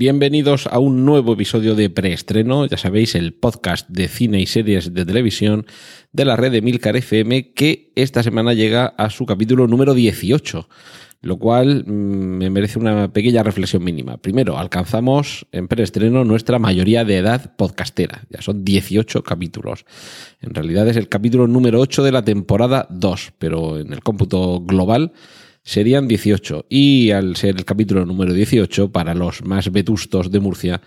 Bienvenidos a un nuevo episodio de Preestreno, ya sabéis, el podcast de cine y series de televisión de la red de Milcar FM que esta semana llega a su capítulo número 18, lo cual mm, me merece una pequeña reflexión mínima. Primero, alcanzamos en preestreno nuestra mayoría de edad podcastera, ya son 18 capítulos. En realidad es el capítulo número 8 de la temporada 2, pero en el cómputo global serían 18. Y al ser el capítulo número 18, para los más vetustos de Murcia,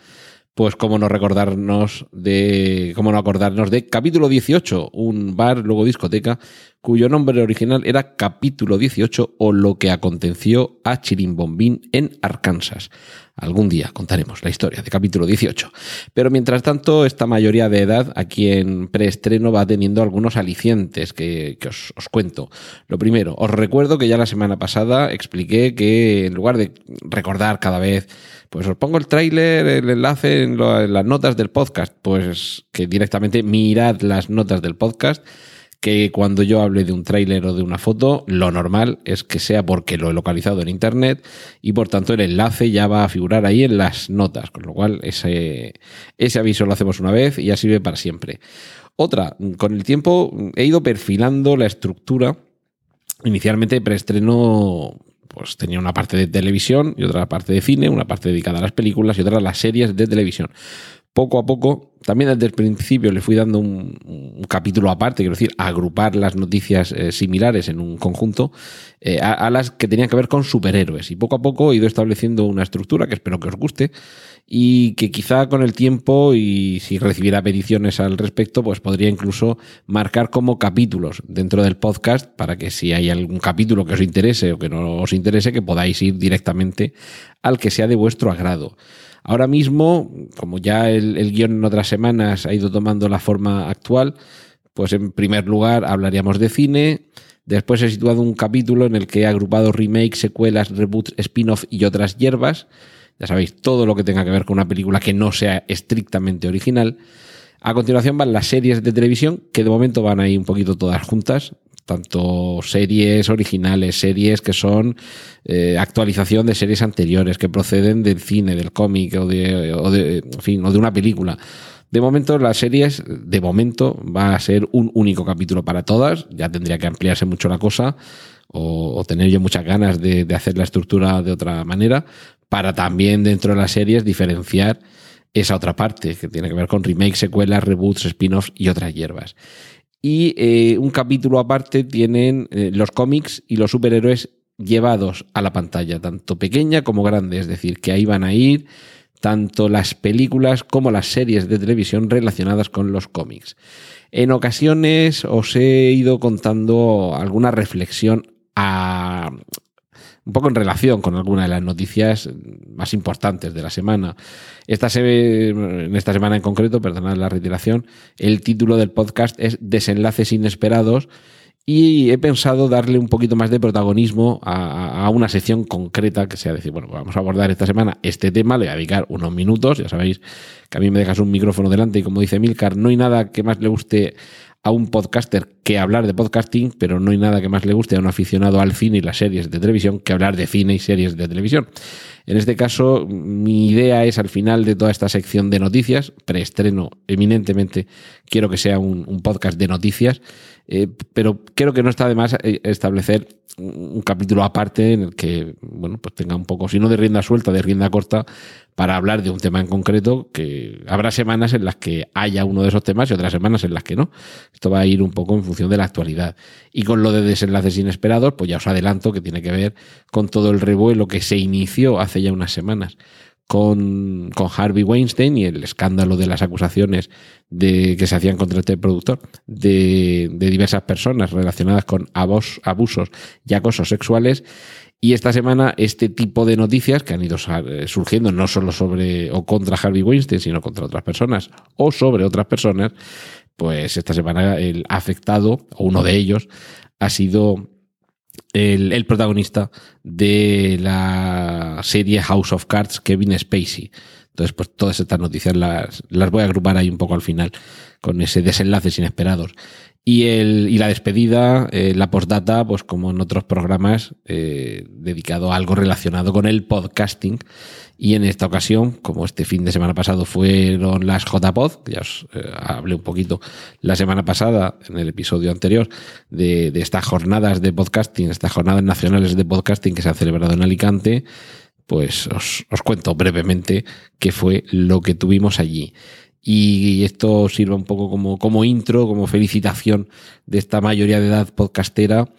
pues cómo no recordarnos de. cómo no acordarnos de capítulo 18, un bar, luego discoteca, cuyo nombre original era Capítulo 18 o lo que aconteció a Chirimbombín en Arkansas. Algún día contaremos la historia de capítulo 18. Pero mientras tanto, esta mayoría de edad aquí en preestreno va teniendo algunos alicientes que, os, os, cuento. Lo primero, os recuerdo que ya la semana pasada expliqué que en lugar de recordar cada vez, pues os pongo el tráiler, el enlace en, lo, en las notas del podcast, pues que directamente mirad las notas del podcast que cuando yo hable de un tráiler o de una foto, lo normal es que sea porque lo he localizado en internet y por tanto el enlace ya va a figurar ahí en las notas, con lo cual ese, ese aviso lo hacemos una vez y ya sirve para siempre. Otra, con el tiempo he ido perfilando la estructura. Inicialmente preestreno pues tenía una parte de televisión y otra parte de cine, una parte dedicada a las películas y otra a las series de televisión poco a poco, también desde el principio le fui dando un, capítulo aparte, quiero decir, agrupar las noticias eh, similares en un conjunto eh, a, a, las que tenían que ver con superhéroes. Y poco a poco he ido estableciendo una estructura que espero que os guste y que quizá con el tiempo y si recibiera peticiones al respecto, pues podría incluso marcar como capítulos dentro del podcast para que si hay algún capítulo que os interese o que no os interese, que podáis ir directamente al que sea de vuestro agrado. Ahora mismo, como ya el, el, guion en otras semanas ha ido tomando la forma actual, pues en primer lugar hablaríamos de cine. Después he situado un capítulo en el que he agrupado remakes, secuelas, reboots, spin-off y otras hierbas. Ya sabéis, todo lo que tenga que ver con una película que no sea estrictamente original. A continuación van las series de televisión, que de momento van ahí un poquito todas juntas tanto series originales, series que son eh, actualización de series anteriores, que proceden del cine, del cómic o de, o de, en fin, o de una película. De momento, las series, de momento, va a ser un único capítulo para todas. Ya tendría que ampliarse mucho la cosa o, o tener yo muchas ganas de, de hacer la estructura de otra manera para también dentro de las series diferenciar esa otra parte que tiene que ver con remakes, secuelas, reboots, spin-offs y otras hierbas y eh, un capítulo aparte tienen eh, los cómics y los superhéroes llevados a la pantalla, tanto pequeña como grande, es decir, que ahí van a ir tanto las películas como las series de televisión relacionadas con los cómics. En ocasiones os he ido contando alguna reflexión a, un poco en relación con alguna de las noticias más importantes de la semana. Esta se, en esta semana en concreto, perdonad la reiteración, el título del podcast es Desenlaces inesperados y he pensado darle un poquito más de protagonismo a, a, una sección concreta que sea decir, bueno, vamos a abordar esta semana este tema, le voy a dedicar unos minutos, ya sabéis que a mí me dejas un micrófono delante y como dice Milcar, no hay nada que más le guste a un podcaster que hablar de podcasting, pero no hay nada que más le guste a un aficionado al cine y las series de televisión que hablar de cine y series de televisión. En este caso, mi idea es al final de toda esta sección de noticias, preestreno eminentemente, quiero que sea un, podcast de noticias, eh, pero creo que no está de más establecer un capítulo aparte en el que, bueno, pues tenga un poco, si no de rienda suelta, de rienda corta, para hablar de un tema en concreto, que habrá semanas en las que haya uno de esos temas y otras semanas en las que no. Esto va a ir un poco en función de la actualidad. Y con lo de desenlaces inesperados, pues ya os adelanto que tiene que ver con todo el revuelo que se inició hace ya unas semanas con, con, Harvey Weinstein y el escándalo de las acusaciones de, que se hacían contra este productor de, diversas personas relacionadas con abusos y acosos sexuales. Y esta semana este tipo de noticias que han ido surgiendo no solo sobre o contra Harvey Weinstein, sino contra otras personas o sobre otras personas, pues esta semana el afectado, o uno de ellos, ha sido el, el, protagonista de la serie House of Cards, Kevin Spacey. Entonces, pues todas estas noticias las, las voy a agrupar ahí un poco al final, con ese desenlaces inesperados. Y, el, y la despedida, eh, la postdata, pues como en otros programas, eh, dedicado a algo relacionado con el podcasting. Y en esta ocasión, como este fin de semana pasado fueron las JPod, ya os eh, hablé un poquito la semana pasada, en el episodio anterior, de, de estas jornadas de podcasting, estas jornadas nacionales de podcasting que se han celebrado en Alicante, pues os, os cuento brevemente qué fue lo que tuvimos allí y esto sirva un poco como, como intro, como felicitación de esta mayoría de edad podcastera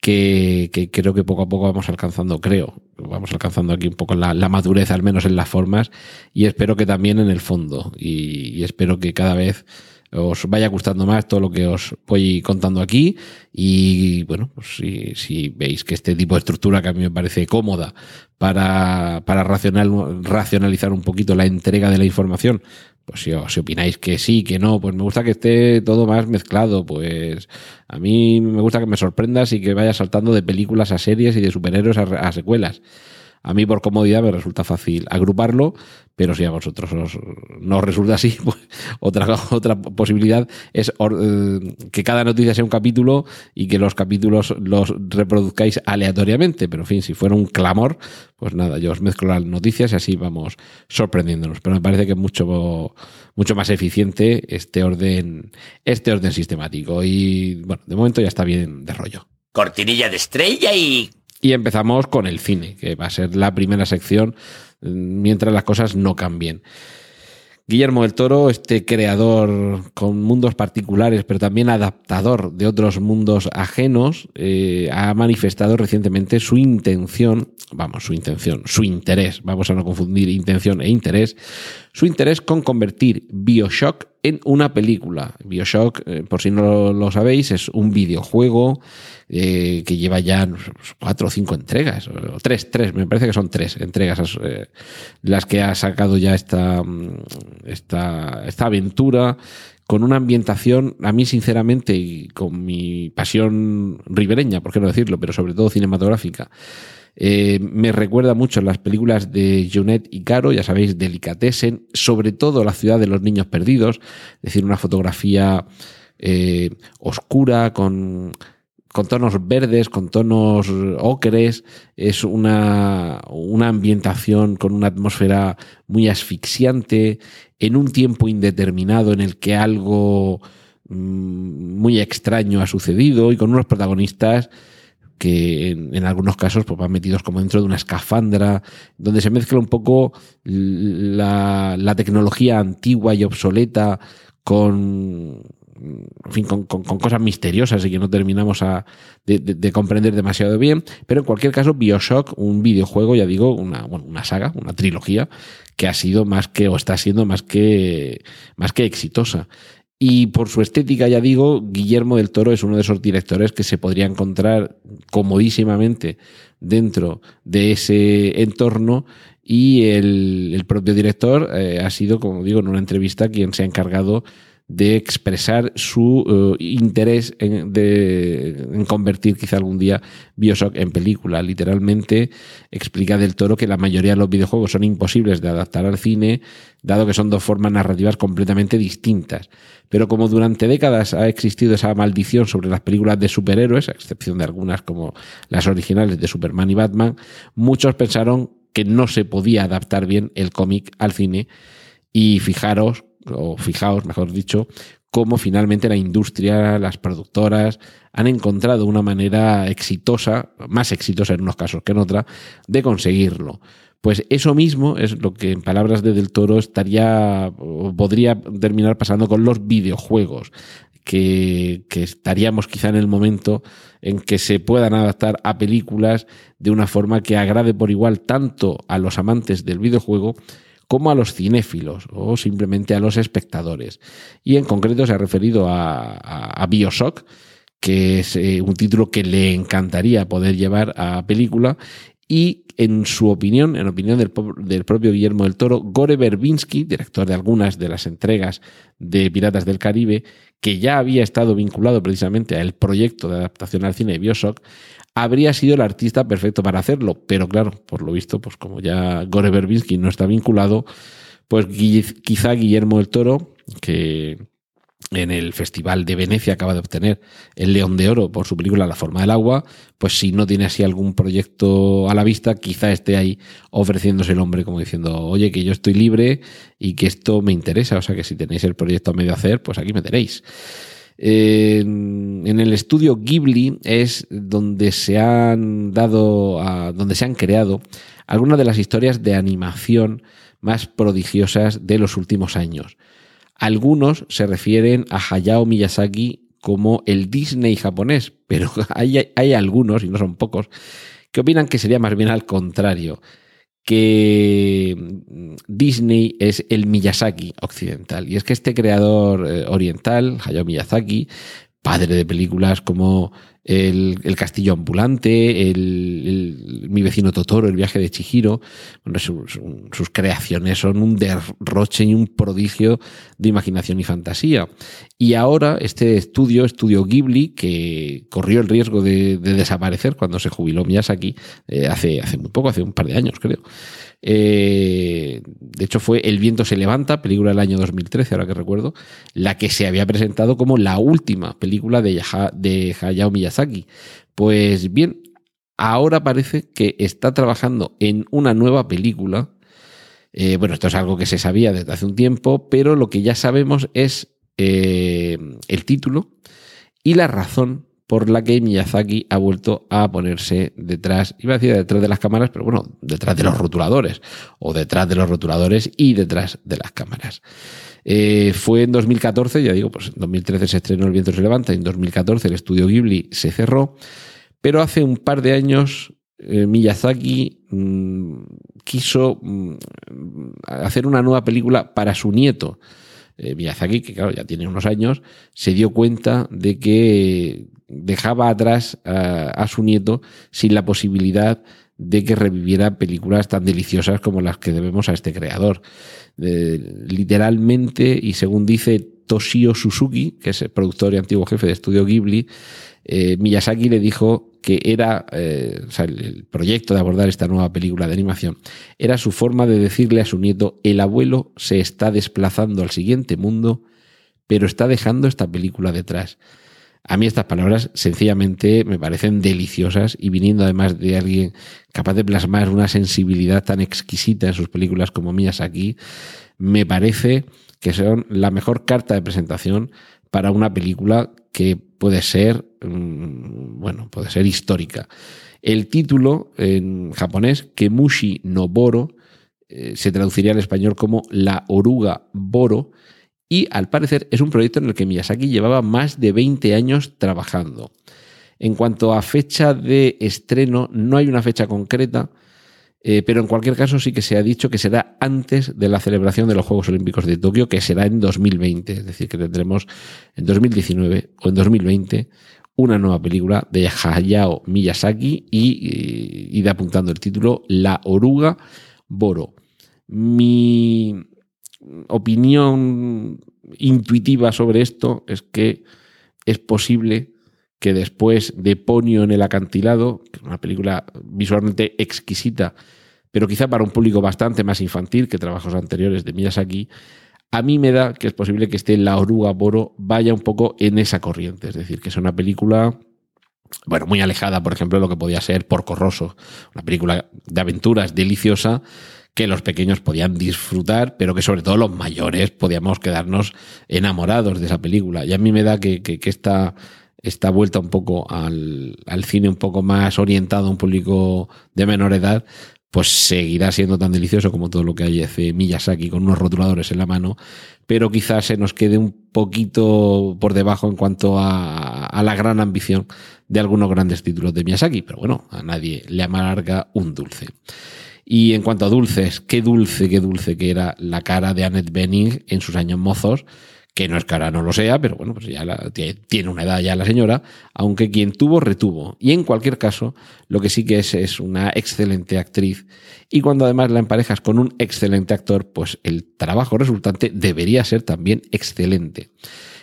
que, que, creo que poco a poco vamos alcanzando, creo, vamos alcanzando aquí un poco la, la madurez, al menos en las formas, y espero que también en el fondo, y, espero que cada vez os vaya gustando más todo lo que os voy contando aquí y bueno, pues si, si veis que este tipo de estructura que a mí me parece cómoda para, para racional, racionalizar un poquito la entrega de la información, pues si, si opináis que sí, que no, pues me gusta que esté todo más mezclado, pues a mí me gusta que me sorprendas y que vaya saltando de películas a series y de superhéroes a, a secuelas. A mí por comodidad me resulta fácil agruparlo, pero si a vosotros os, no os resulta así, pues otra, otra posibilidad es eh, que cada noticia sea un capítulo y que los capítulos los reproduzcáis aleatoriamente. Pero en fin, si fuera un clamor, pues nada, yo os mezclo las noticias y así vamos sorprendiéndonos. Pero me parece que es mucho, mucho más eficiente este orden, este orden sistemático. Y bueno, de momento ya está bien de rollo. Cortinilla de estrella y y empezamos con el cine, que va a ser la primera sección mientras las cosas no cambien. Guillermo del Toro, este creador con mundos particulares, pero también adaptador de otros mundos ajenos, eh, ha manifestado recientemente su intención, vamos, su intención, su interés, vamos a no confundir intención e interés, su interés con convertir Bioshock en una película. Bioshock, eh, por si no lo sabéis, es un videojuego eh, que lleva ya cuatro o cinco entregas, o tres, tres, me parece que son tres entregas eh, las que ha sacado ya esta, mm, esta, esta aventura con una ambientación, a mí sinceramente, y con mi pasión ribereña, por qué no decirlo, pero sobre todo cinematográfica, eh, me recuerda mucho las películas de Junet y Caro, ya sabéis, Delicatessen, sobre todo la ciudad de los niños perdidos, es decir, una fotografía eh, oscura, con, con tonos verdes, con tonos ocres, es una, una ambientación con una atmósfera muy asfixiante, en un tiempo indeterminado en el que algo mm, muy extraño ha sucedido y con unos protagonistas que en, algunos casos pues, van metidos como dentro de una escafandra, donde se mezcla un poco la, la tecnología antigua y obsoleta con, fin, con, con, con, cosas misteriosas y que no terminamos a, de, de, de, comprender demasiado bien. Pero en cualquier caso, Bioshock, un videojuego, ya digo, una, bueno, una saga, una trilogía, que ha sido más que, o está siendo más que, más que exitosa. Y por su estética, ya digo, Guillermo del Toro es uno de esos directores que se podría encontrar comodísimamente dentro de ese entorno y el, propio director eh, ha sido, como digo, en una entrevista quien se ha encargado de expresar su uh, interés en, convertir quizá algún día Bioshock en película. Literalmente explica del toro que la mayoría de los videojuegos son imposibles de adaptar al cine, dado que son dos formas narrativas completamente distintas. Pero como durante décadas ha existido esa maldición sobre las películas de superhéroes, a excepción de algunas como las originales de Superman y Batman, muchos pensaron que no se podía adaptar bien el cómic al cine. Y fijaros o fijaos, mejor dicho, cómo finalmente la industria, las productoras han encontrado una manera exitosa, más exitosa en unos casos que en otra, de conseguirlo. Pues eso mismo es lo que en palabras de Del Toro estaría podría terminar pasando con los videojuegos. Que, que, estaríamos quizá en el momento en que se puedan adaptar a películas de una forma que agrade por igual tanto a los amantes del videojuego como a los cinéfilos o simplemente a los espectadores. Y en concreto se ha referido a, Bioshock, que es eh, un título que le encantaría poder llevar a película y en su opinión, en opinión del, propio Guillermo del Toro, Gore Verbinski, director de algunas de las entregas de Piratas del Caribe, que ya había estado vinculado precisamente al proyecto de adaptación al cine de Bioshock, habría sido el artista perfecto para hacerlo. Pero claro, por lo visto, pues como ya Gore Verbinski no está vinculado, pues quizá Guillermo del Toro, que en el Festival de Venecia acaba de obtener el León de Oro por su película La forma del agua, pues si no tiene así algún proyecto a la vista, quizá esté ahí ofreciéndose el hombre como diciendo, oye, que yo estoy libre y que esto me interesa, o sea que si tenéis el proyecto a medio hacer, pues aquí me tenéis. en el estudio Ghibli es donde se han dado, a, donde se han creado algunas de las historias de animación más prodigiosas de los últimos años. Algunos se refieren a Hayao Miyazaki como el Disney japonés, pero hay, hay, algunos, y no son pocos, que opinan que sería más bien al contrario, que Disney es el Miyazaki occidental. Y es que este creador eh, oriental, Hayao Miyazaki, padre de películas como el, Castillo Ambulante, el, Mi vecino Totoro, El viaje de Chihiro. Bueno, sus creaciones son un derroche y un prodigio de imaginación y fantasía. Y ahora este estudio, Estudio Ghibli, que corrió el riesgo de, desaparecer cuando se jubiló Miyazaki, eh, hace, hace muy poco, hace un par de años creo. Eh, de hecho, fue El viento se levanta, película del año 2013, ahora que recuerdo, la que se había presentado como la última película de, de Hayao Miyazaki. Pues bien, ahora parece que está trabajando en una nueva película. Eh, bueno, esto es algo que se sabía desde hace un tiempo, pero lo que ya sabemos es eh, el título y la razón por la que Miyazaki ha vuelto a ponerse detrás, iba a decir detrás de las cámaras, pero bueno, detrás de los rotuladores, o detrás de los rotuladores y detrás de las cámaras. Eh, fue en 2014, ya digo, pues en 2013 se estrenó El viento se levanta, en 2014 el estudio Ghibli se cerró, pero hace un par de años eh, Miyazaki mm, quiso mm, hacer una nueva película para su nieto. Eh, Miyazaki, que claro, ya tiene unos años, se dio cuenta de que dejaba atrás a, su nieto sin la posibilidad de que reviviera películas tan deliciosas como las que debemos a este creador. Literalmente, y según dice Toshio Suzuki, que es el productor y antiguo jefe de estudio Ghibli, eh, Miyazaki le dijo que era, eh, el proyecto de abordar esta nueva película de animación, era su forma de decirle a su nieto, el abuelo se está desplazando al siguiente mundo, pero está dejando esta película detrás. A mí estas palabras sencillamente me parecen deliciosas y viniendo además de alguien capaz de plasmar una sensibilidad tan exquisita en sus películas como mías aquí, me parece que son la mejor carta de presentación para una película que puede ser, mm, bueno, puede ser histórica. El título en japonés, Kemushi no Boro, eh, se traduciría al español como La oruga Boro, y al parecer es un proyecto en el que Miyazaki llevaba más de 20 años trabajando. En cuanto a fecha de estreno, no hay una fecha concreta, eh, pero en cualquier caso sí que se ha dicho que será antes de la celebración de los Juegos Olímpicos de Tokio, que será en 2020, es decir, que tendremos en 2019 o en 2020 una nueva película de Hayao Miyazaki y, y de apuntando el título La oruga Boro. Mi opinión intuitiva sobre esto es que es posible que después de Ponio en el acantilado, que es una película visualmente exquisita, pero quizá para un público bastante más infantil que trabajos anteriores de Miyazaki, a mí me da que es posible que esté La oruga Boro vaya un poco en esa corriente, es decir, que es una película bueno, muy alejada, por ejemplo, de lo que podía ser Porco Rosso, una película de aventuras deliciosa, que los pequeños podían disfrutar, pero que sobre todo los mayores podíamos quedarnos enamorados de esa película. Y a mí me da que, que, esta, esta, vuelta un poco al, al, cine un poco más orientado a un público de menor edad, pues seguirá siendo tan delicioso como todo lo que hay hace Miyazaki con unos rotuladores en la mano, pero quizás se nos quede un poquito por debajo en cuanto a, a la gran ambición de algunos grandes títulos de Miyazaki, pero bueno, a nadie le amarga un dulce. Y en cuanto a dulces, qué dulce, qué dulce que era la cara de Annette Bening en sus años mozos, que no es que ahora no lo sea, pero bueno, pues ya la- tiene una edad ya la señora, aunque quien tuvo, retuvo. Y en cualquier caso, lo que sí que es es una excelente actriz. Y cuando además la emparejas con un excelente actor, pues el trabajo resultante debería ser también excelente.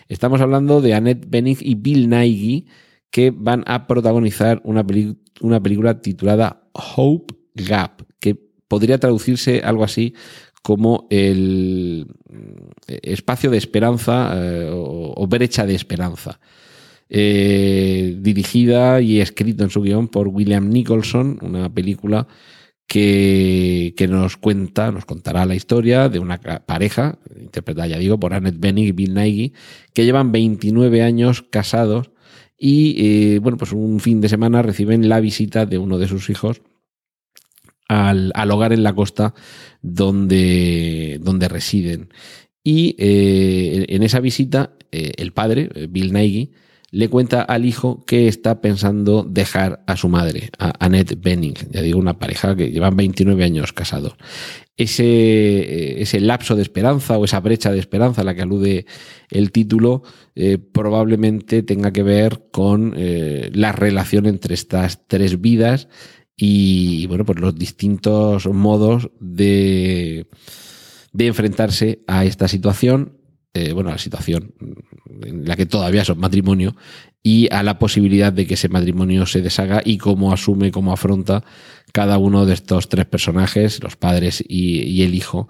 Estamos hablando de Annette Bening y Bill Nighy, que van a protagonizar una, película titulada Hope Gap, podría traducirse algo así como el eh, espacio de esperanza eh, o, brecha de esperanza. Eh, dirigida y escrito en su guion por William Nicholson, una película que, que nos cuenta, nos contará la historia de una pareja, interpretada, ya digo, por Annette Bening y Bill Nighy, que llevan 29 años casados y, bueno, pues un fin de semana reciben la visita de uno de sus hijos al, al hogar en la costa donde, donde residen. Y eh, en esa visita, eh, el padre, eh, Bill Nighy, le cuenta al hijo que está pensando dejar a su madre, a Annette Benning, ya digo, una pareja que llevan 29 años casados. Ese, ese lapso de esperanza o esa brecha de esperanza a la que alude el título probablemente tenga que ver con la relación entre estas tres vidas y, bueno, pues los distintos modos de, de enfrentarse a esta situación, eh, bueno, a la situación en la que todavía son matrimonio y a la posibilidad de que ese matrimonio se deshaga y cómo asume, cómo afronta cada uno de estos tres personajes, los padres y, y el hijo,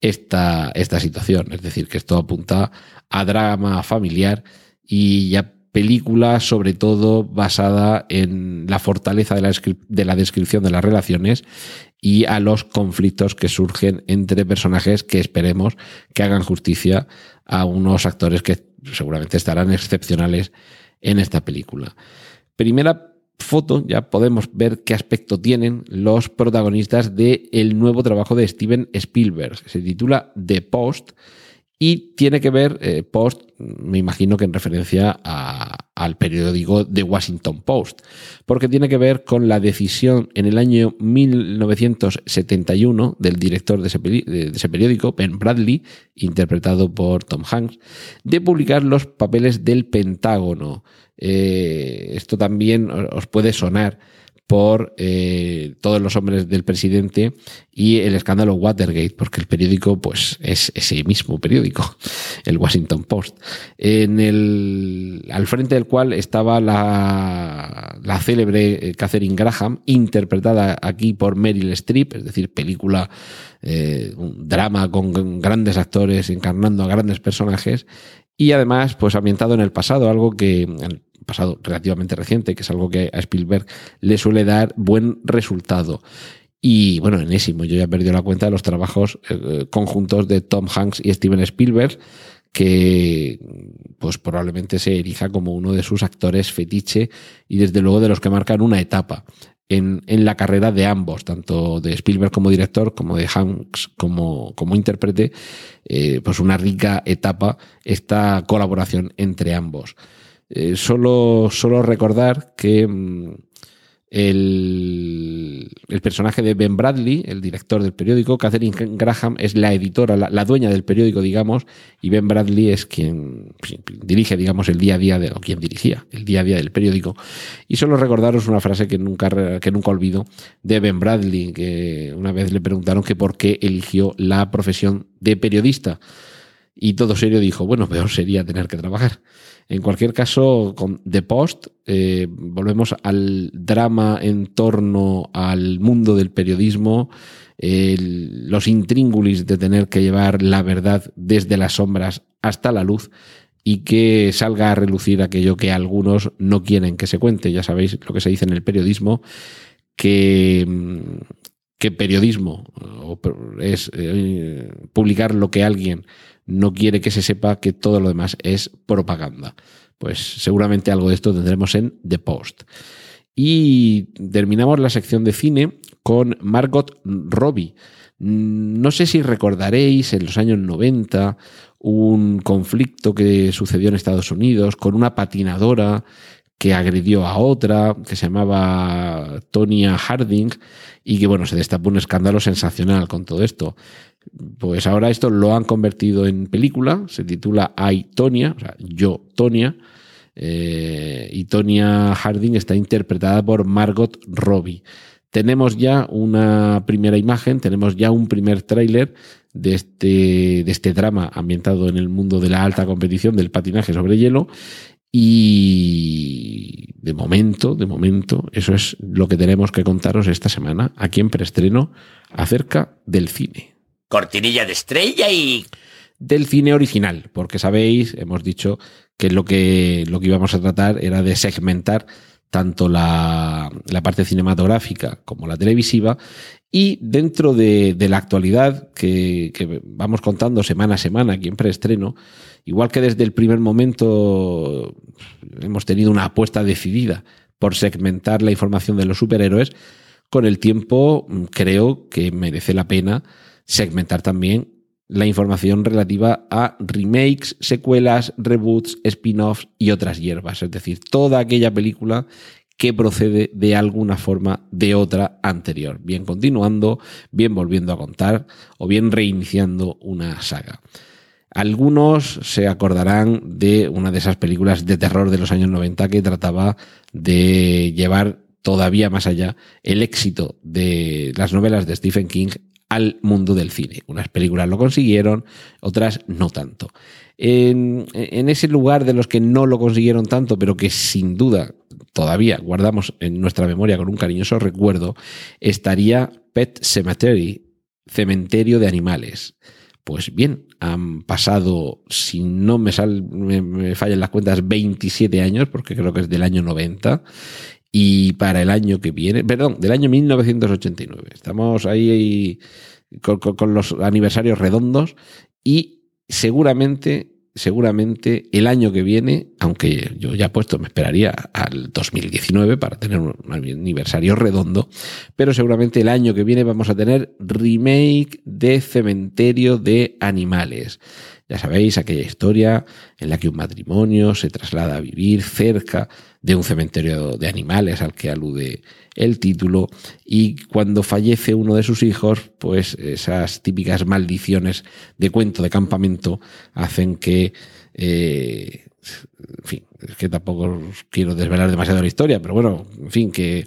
esta, esta situación. Es decir, que esto apunta a drama familiar y ya película sobre todo basada en la fortaleza de la, de la descripción de las relaciones y a los conflictos que surgen entre personajes que esperemos que hagan justicia a unos actores que seguramente estarán excepcionales en esta película. Primera foto, ya podemos ver qué aspecto tienen los protagonistas del el nuevo trabajo de Steven Spielberg. Se titula The Post y tiene que ver, eh, Post, me imagino que en referencia a- al periódico The Washington Post, porque tiene que ver con la decisión en el año 1971 del director de ese, periódico, Ben Bradley, interpretado por Tom Hanks, de publicar los papeles del Pentágono. Eh, esto también os puede sonar por eh, todos los hombres del presidente y el escándalo Watergate, porque el periódico pues es ese mismo periódico, el Washington Post, en el, al frente del cual estaba la, la célebre eh, Catherine Graham, interpretada aquí por Meryl Streep, es decir, película, eh, un drama con grandes actores encarnando a grandes personajes, y además pues ambientado en el pasado, algo que pasado relativamente reciente, que es algo que a Spielberg le suele dar buen resultado. Y bueno, enésimo, yo ya he perdido la cuenta de los trabajos eh, conjuntos de Tom Hanks y Steven Spielberg, que pues probablemente se erija como uno de sus actores fetiche y desde luego de los que marcan una etapa en, en la carrera de ambos, tanto de Spielberg como director, como de Hanks como, como intérprete, eh, pues una rica etapa esta colaboración entre ambos. Eh, solo, solo recordar que mm, el, el, personaje de Ben Bradley, el director del periódico, Catherine Graham es la editora, la, dueña del periódico, digamos, y Ben Bradley es quien dirige, digamos, el día a día, de, o quien dirigía el día a día del periódico. Y solo recordaros una frase que nunca, que nunca olvido de Ben Bradley, que una vez le preguntaron que por qué eligió la profesión de periodista. Y todo serio dijo, bueno, peor sería tener que trabajar. En cualquier caso, con The Post eh, volvemos al drama en torno al mundo del periodismo, los intríngulis de tener que llevar la verdad desde las sombras hasta la luz y que salga a relucir aquello que algunos no quieren que se cuente. Ya sabéis lo que se dice en el periodismo, que, que periodismo es eh, publicar lo que alguien no quiere que se sepa que todo lo demás es propaganda. Pues seguramente algo de esto tendremos en The Post. Y terminamos la sección de cine con Margot Robbie. No sé si recordaréis en los años 90 un conflicto que sucedió en Estados Unidos con una patinadora que agredió a otra, que se llamaba Tonya Harding, y que bueno, se destapó un escándalo sensacional con todo esto. Pues ahora esto lo han convertido en película, se titula I, Tonya, o sea, yo, Tonya, eh, y Tonya Harding está interpretada por Margot Robbie. Tenemos ya una primera imagen, tenemos ya un primer tráiler de este, de este drama ambientado en el mundo de la alta competición del patinaje sobre hielo y de momento, de momento, eso es lo que tenemos que contaros esta semana aquí en preestreno acerca del cine. Cortinilla de estrella y... Del cine original, porque sabéis, hemos dicho que lo que, lo que íbamos a tratar era de segmentar tanto la, la parte cinematográfica como la televisiva y dentro de, la actualidad que, que, vamos contando semana a semana aquí en preestreno, igual que desde el primer momento hemos tenido una apuesta decidida por segmentar la información de los superhéroes, con el tiempo creo que merece la pena segmentar también la información relativa a remakes, secuelas, reboots, spin-offs y otras hierbas, es decir, toda aquella película que procede de alguna forma de otra anterior, bien continuando, bien volviendo a contar o bien reiniciando una saga. Algunos se acordarán de una de esas películas de terror de los años 90 que trataba de llevar todavía más allá el éxito de las novelas de Stephen King al mundo del cine. Unas películas lo consiguieron, otras no tanto. En, ese lugar de los que no lo consiguieron tanto, pero que sin duda todavía guardamos en nuestra memoria con un cariñoso recuerdo, estaría Pet Cemetery, Cementerio de Animales. Pues bien, han pasado, si no me, sal, me fallan las cuentas, 27 años, porque creo que es del año 90, y para el año que viene, perdón, del año 1989. Estamos ahí, con, los aniversarios redondos y seguramente, seguramente el año que viene, aunque yo ya he puesto, me esperaría al 2019 para tener un aniversario redondo, pero seguramente el año que viene vamos a tener remake de Cementerio de Animales. Ya sabéis, aquella historia en la que un matrimonio se traslada a vivir cerca de un cementerio de animales al que alude el título. Y cuando fallece uno de sus hijos, pues esas típicas maldiciones de cuento de campamento hacen que... Eh, en fin, es que tampoco quiero desvelar demasiado la historia, pero bueno, en fin, que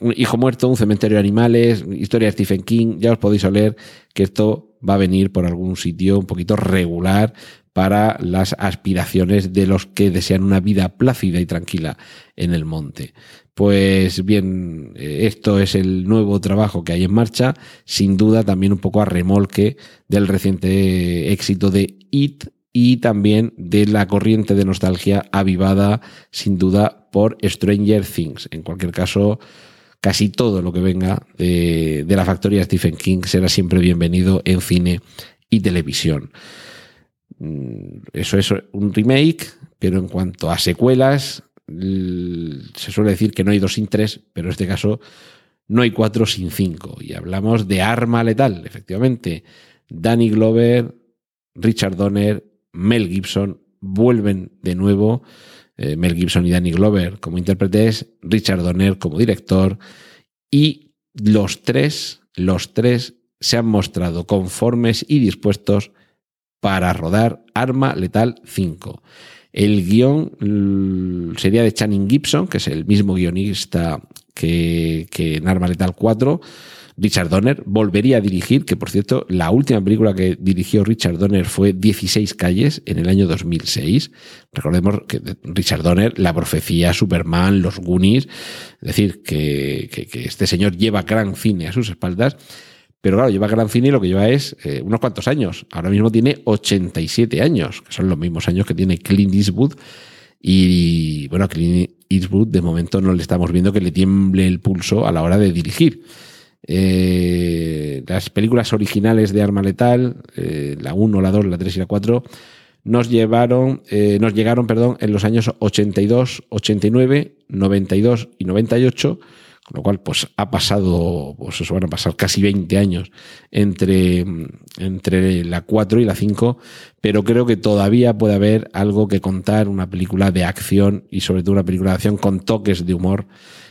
un hijo muerto, un cementerio de animales, historia de Stephen King, ya os podéis oler que esto va a venir por algún sitio un poquito regular para las aspiraciones de los que desean una vida plácida y tranquila en el monte. Pues bien, esto es el nuevo trabajo que hay en marcha, sin duda también un poco a remolque del reciente éxito de It y también de la corriente de nostalgia avivada sin duda por Stranger Things. En cualquier caso, casi todo lo que venga de, de la factoría Stephen King será siempre bienvenido en cine y televisión. Mm, eso es un remake, pero en cuanto a secuelas, se suele decir que no hay dos sin tres, pero en este caso no hay cuatro sin cinco. Y hablamos de Arma Letal, efectivamente. Danny Glover, Richard Donner, Mel Gibson vuelven de nuevo eh, Mel Gibson y Danny Glover como intérpretes, Richard Donner como director, y los tres, los tres se han mostrado conformes y dispuestos para rodar Arma Letal 5. El guion sería de Channing Gibson, que es el mismo guionista que, que en Arma Letal 4 Richard Donner volvería a dirigir, que por cierto, la última película que dirigió Richard Donner fue 16 calles en el año 2006. Recordemos que Richard Donner, La Profecía, Superman, Los Goonies, es decir, que, que, que este señor lleva gran cine a sus espaldas. Pero claro, lleva gran cine y lo que lleva es eh, unos cuantos años. Ahora mismo tiene 87 años, que son los mismos años que tiene Clint Eastwood. Y bueno, Clint Eastwood de momento no le estamos viendo que le tiemble el pulso a la hora de dirigir. Eh, las películas originales de Arma Letal, eh, la 1, la 2, la 3 y la 4, nos llevaron, eh, nos llegaron, perdón, en los años 82, 89, 92 y 98, con lo cual, pues ha pasado, pues eso van a pasar casi 20 años entre, entre la 4 y la 5, pero creo que todavía puede haber algo que contar, una película de acción y sobre todo una película de acción con toques de humor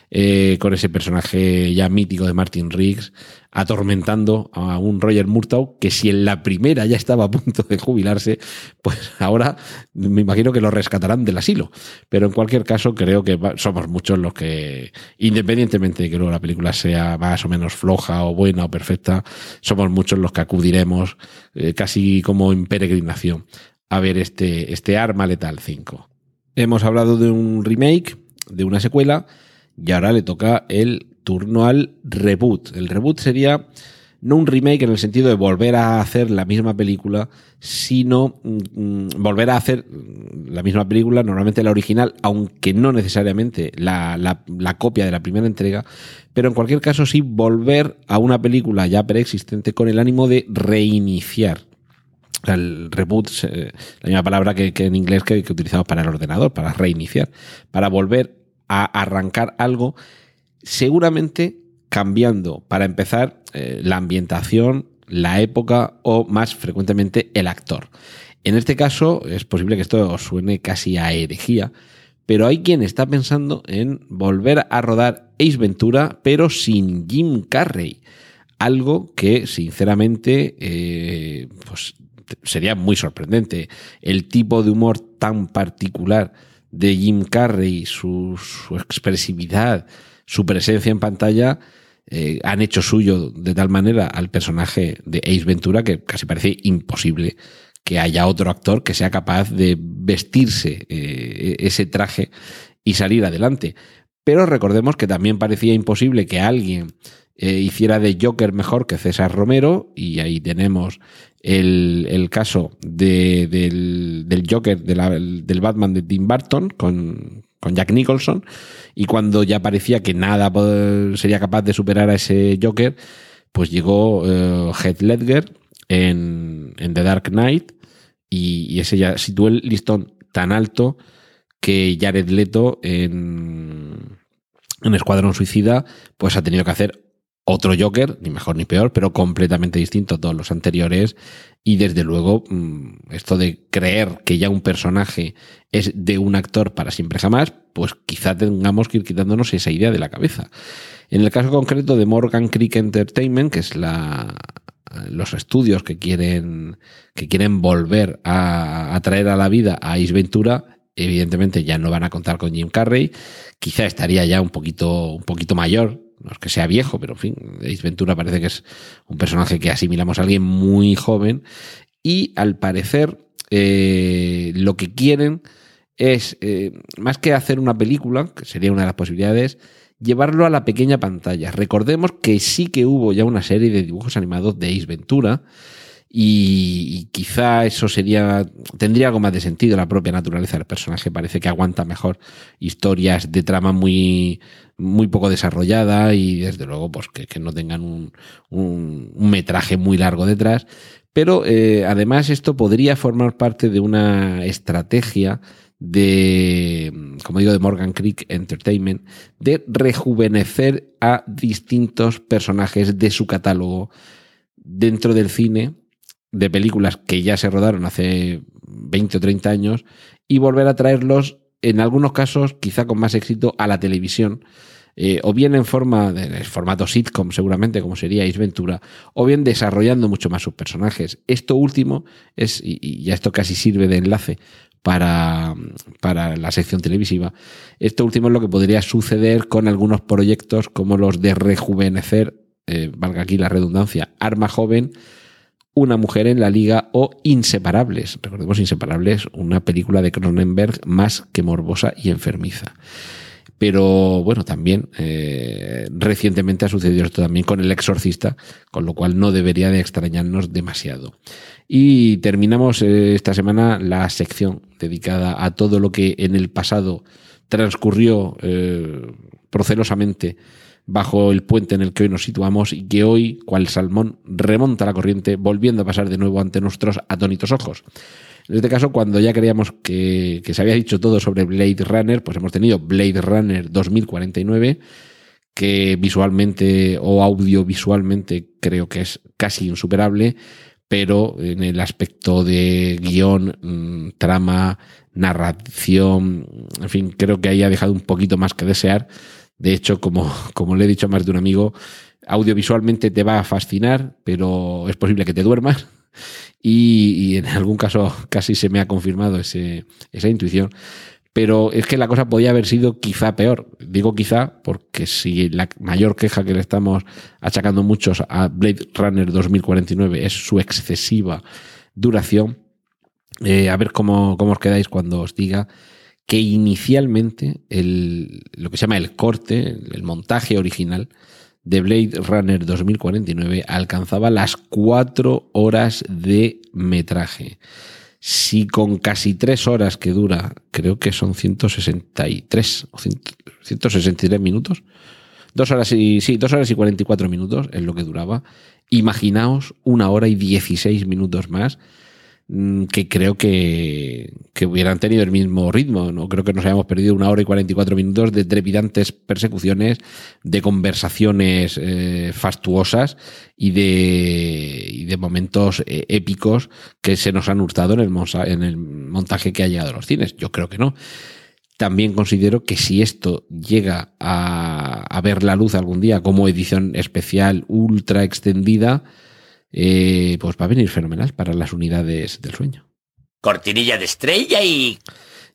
eh, con ese personaje ya mítico de Martin Riggs, atormentando a un Roger Murtaugh que si en la primera ya estaba a punto de jubilarse, pues ahora me imagino que lo rescatarán del asilo. Pero en cualquier caso creo que somos muchos los que, independientemente de que luego la película sea más o menos floja o buena o perfecta, somos muchos los que acudiremos eh, casi como en peregrinación a ver este, este Arma Letal 5. Hemos hablado de un remake, de una secuela, y ahora le toca el turno al reboot. El reboot sería no un remake en el sentido de volver a hacer la misma película, sino mm, volver a hacer la misma película, normalmente la original, aunque no necesariamente la, la, copia de la primera entrega, pero en cualquier caso sí volver a una película ya preexistente con el ánimo de reiniciar el reboot, la misma palabra que, en inglés que, utilizamos para el ordenador, para reiniciar, para volver a arrancar algo, seguramente cambiando, para empezar, eh, la ambientación, la época o más frecuentemente el actor. En este caso es posible que esto os suene casi a herejía, pero hay quien está pensando en volver a rodar Ace Ventura, pero sin Jim Carrey. Algo que, sinceramente, eh, pues sería muy sorprendente. El tipo de humor tan particular de Jim Carrey, su, expresividad, su presencia en pantalla, eh, han hecho suyo de tal manera al personaje de Ace Ventura que casi parece imposible que haya otro actor que sea capaz de vestirse eh, ese traje y salir adelante. Pero recordemos que también parecía imposible que alguien eh, hiciera de Joker mejor que César Romero, y ahí tenemos el, caso de, del, Joker, del Batman de Tim Burton con, Jack Nicholson, y cuando ya parecía que nada sería capaz de superar a ese Joker, pues llegó uh, Heath Ledger en, The Dark Knight, y, ese ya situó el listón tan alto que Jared Leto en, en Escuadrón Suicida, pues ha tenido que hacer otro Joker, ni mejor ni peor, pero completamente distinto a todos los anteriores. Y desde luego, mm, esto de creer que ya un personaje es de un actor para siempre jamás, pues quizá tengamos que ir quitándonos esa idea de la cabeza. En el caso concreto de Morgan Creek Entertainment, que es la, los estudios que quieren, que quieren volver a, traer a la vida a Ace Ventura, evidentemente ya no van a contar con Jim Carrey. Quizá estaría ya un poquito, un poquito mayor no es que sea viejo, pero en fin, Ace Ventura parece que es un personaje que asimilamos a alguien muy joven y al parecer eh, lo que quieren es, eh, más que hacer una película, que sería una de las posibilidades, llevarlo a la pequeña pantalla. Recordemos que sí que hubo ya una serie de dibujos animados de Ace Ventura, y, quizá eso sería tendría algo más de sentido la propia naturaleza del personaje. Parece que aguanta mejor historias de trama muy muy poco desarrollada y desde luego pues que, no tengan un, un, metraje muy largo detrás. Pero eh, además esto podría formar parte de una estrategia de, como digo, de Morgan Creek Entertainment, de rejuvenecer a distintos personajes de su catálogo dentro del cine de películas que ya se rodaron hace 20 o 30 años y volver a traerlos, en algunos casos, quizá con más éxito, a la televisión. Eh, o bien en forma de formato sitcom, seguramente, como sería Ace Ventura, o bien desarrollando mucho más sus personajes. Esto último es, y, ya esto casi sirve de enlace para, para, la sección televisiva, esto último es lo que podría suceder con algunos proyectos como los de rejuvenecer, eh, valga aquí la redundancia, Arma Joven, una mujer en la liga o Inseparables. Recordemos Inseparables, una película de Cronenberg más que morbosa y enfermiza. Pero bueno, también eh, recientemente ha sucedido esto también con El Exorcista, con lo cual no debería de extrañarnos demasiado. Y terminamos eh, esta semana la sección dedicada a todo lo que en el pasado transcurrió eh, procelosamente bajo el puente en el que hoy nos situamos y que hoy, cual salmón, remonta la corriente, volviendo a pasar de nuevo ante nuestros atónitos ojos. En este caso, cuando ya creíamos que, se había dicho todo sobre Blade Runner, pues hemos tenido Blade Runner 2049, que visualmente o audiovisualmente creo que es casi insuperable, pero en el aspecto de guion, mm, trama, narración, en fin, creo que ahí ha dejado un poquito más que desear De hecho, como, como le he dicho a más de un amigo, audiovisualmente te va a fascinar, pero es posible que te duermas. Y, en algún caso casi se me ha confirmado ese, esa intuición. Pero es que la cosa podía haber sido quizá peor. Digo quizá porque si la mayor queja que le estamos achacando muchos a Blade Runner 2049 es su excesiva duración, eh, a ver cómo, cómo os quedáis cuando os diga que inicialmente el, lo que se llama el corte, el montaje original de Blade Runner 2049 alcanzaba las cuatro horas de metraje. Si con casi tres horas que dura, creo que son 163 o 163 minutos, dos horas y sí, dos horas y 44 minutos es lo que duraba. Imaginaos una hora y 16 minutos más que creo que, hubieran tenido el mismo ritmo. No creo que nos hayamos perdido una hora y 44 minutos de trepidantes persecuciones, de conversaciones eh, fastuosas y de, de momentos eh, épicos que se nos han hurtado en el, en el montaje que ha llegado a los cines. Yo creo que no. También considero que si esto llega a, a ver la luz algún día como edición especial ultra extendida, eh, pues va a venir fenomenal para las unidades del sueño. Cortinilla de estrella y...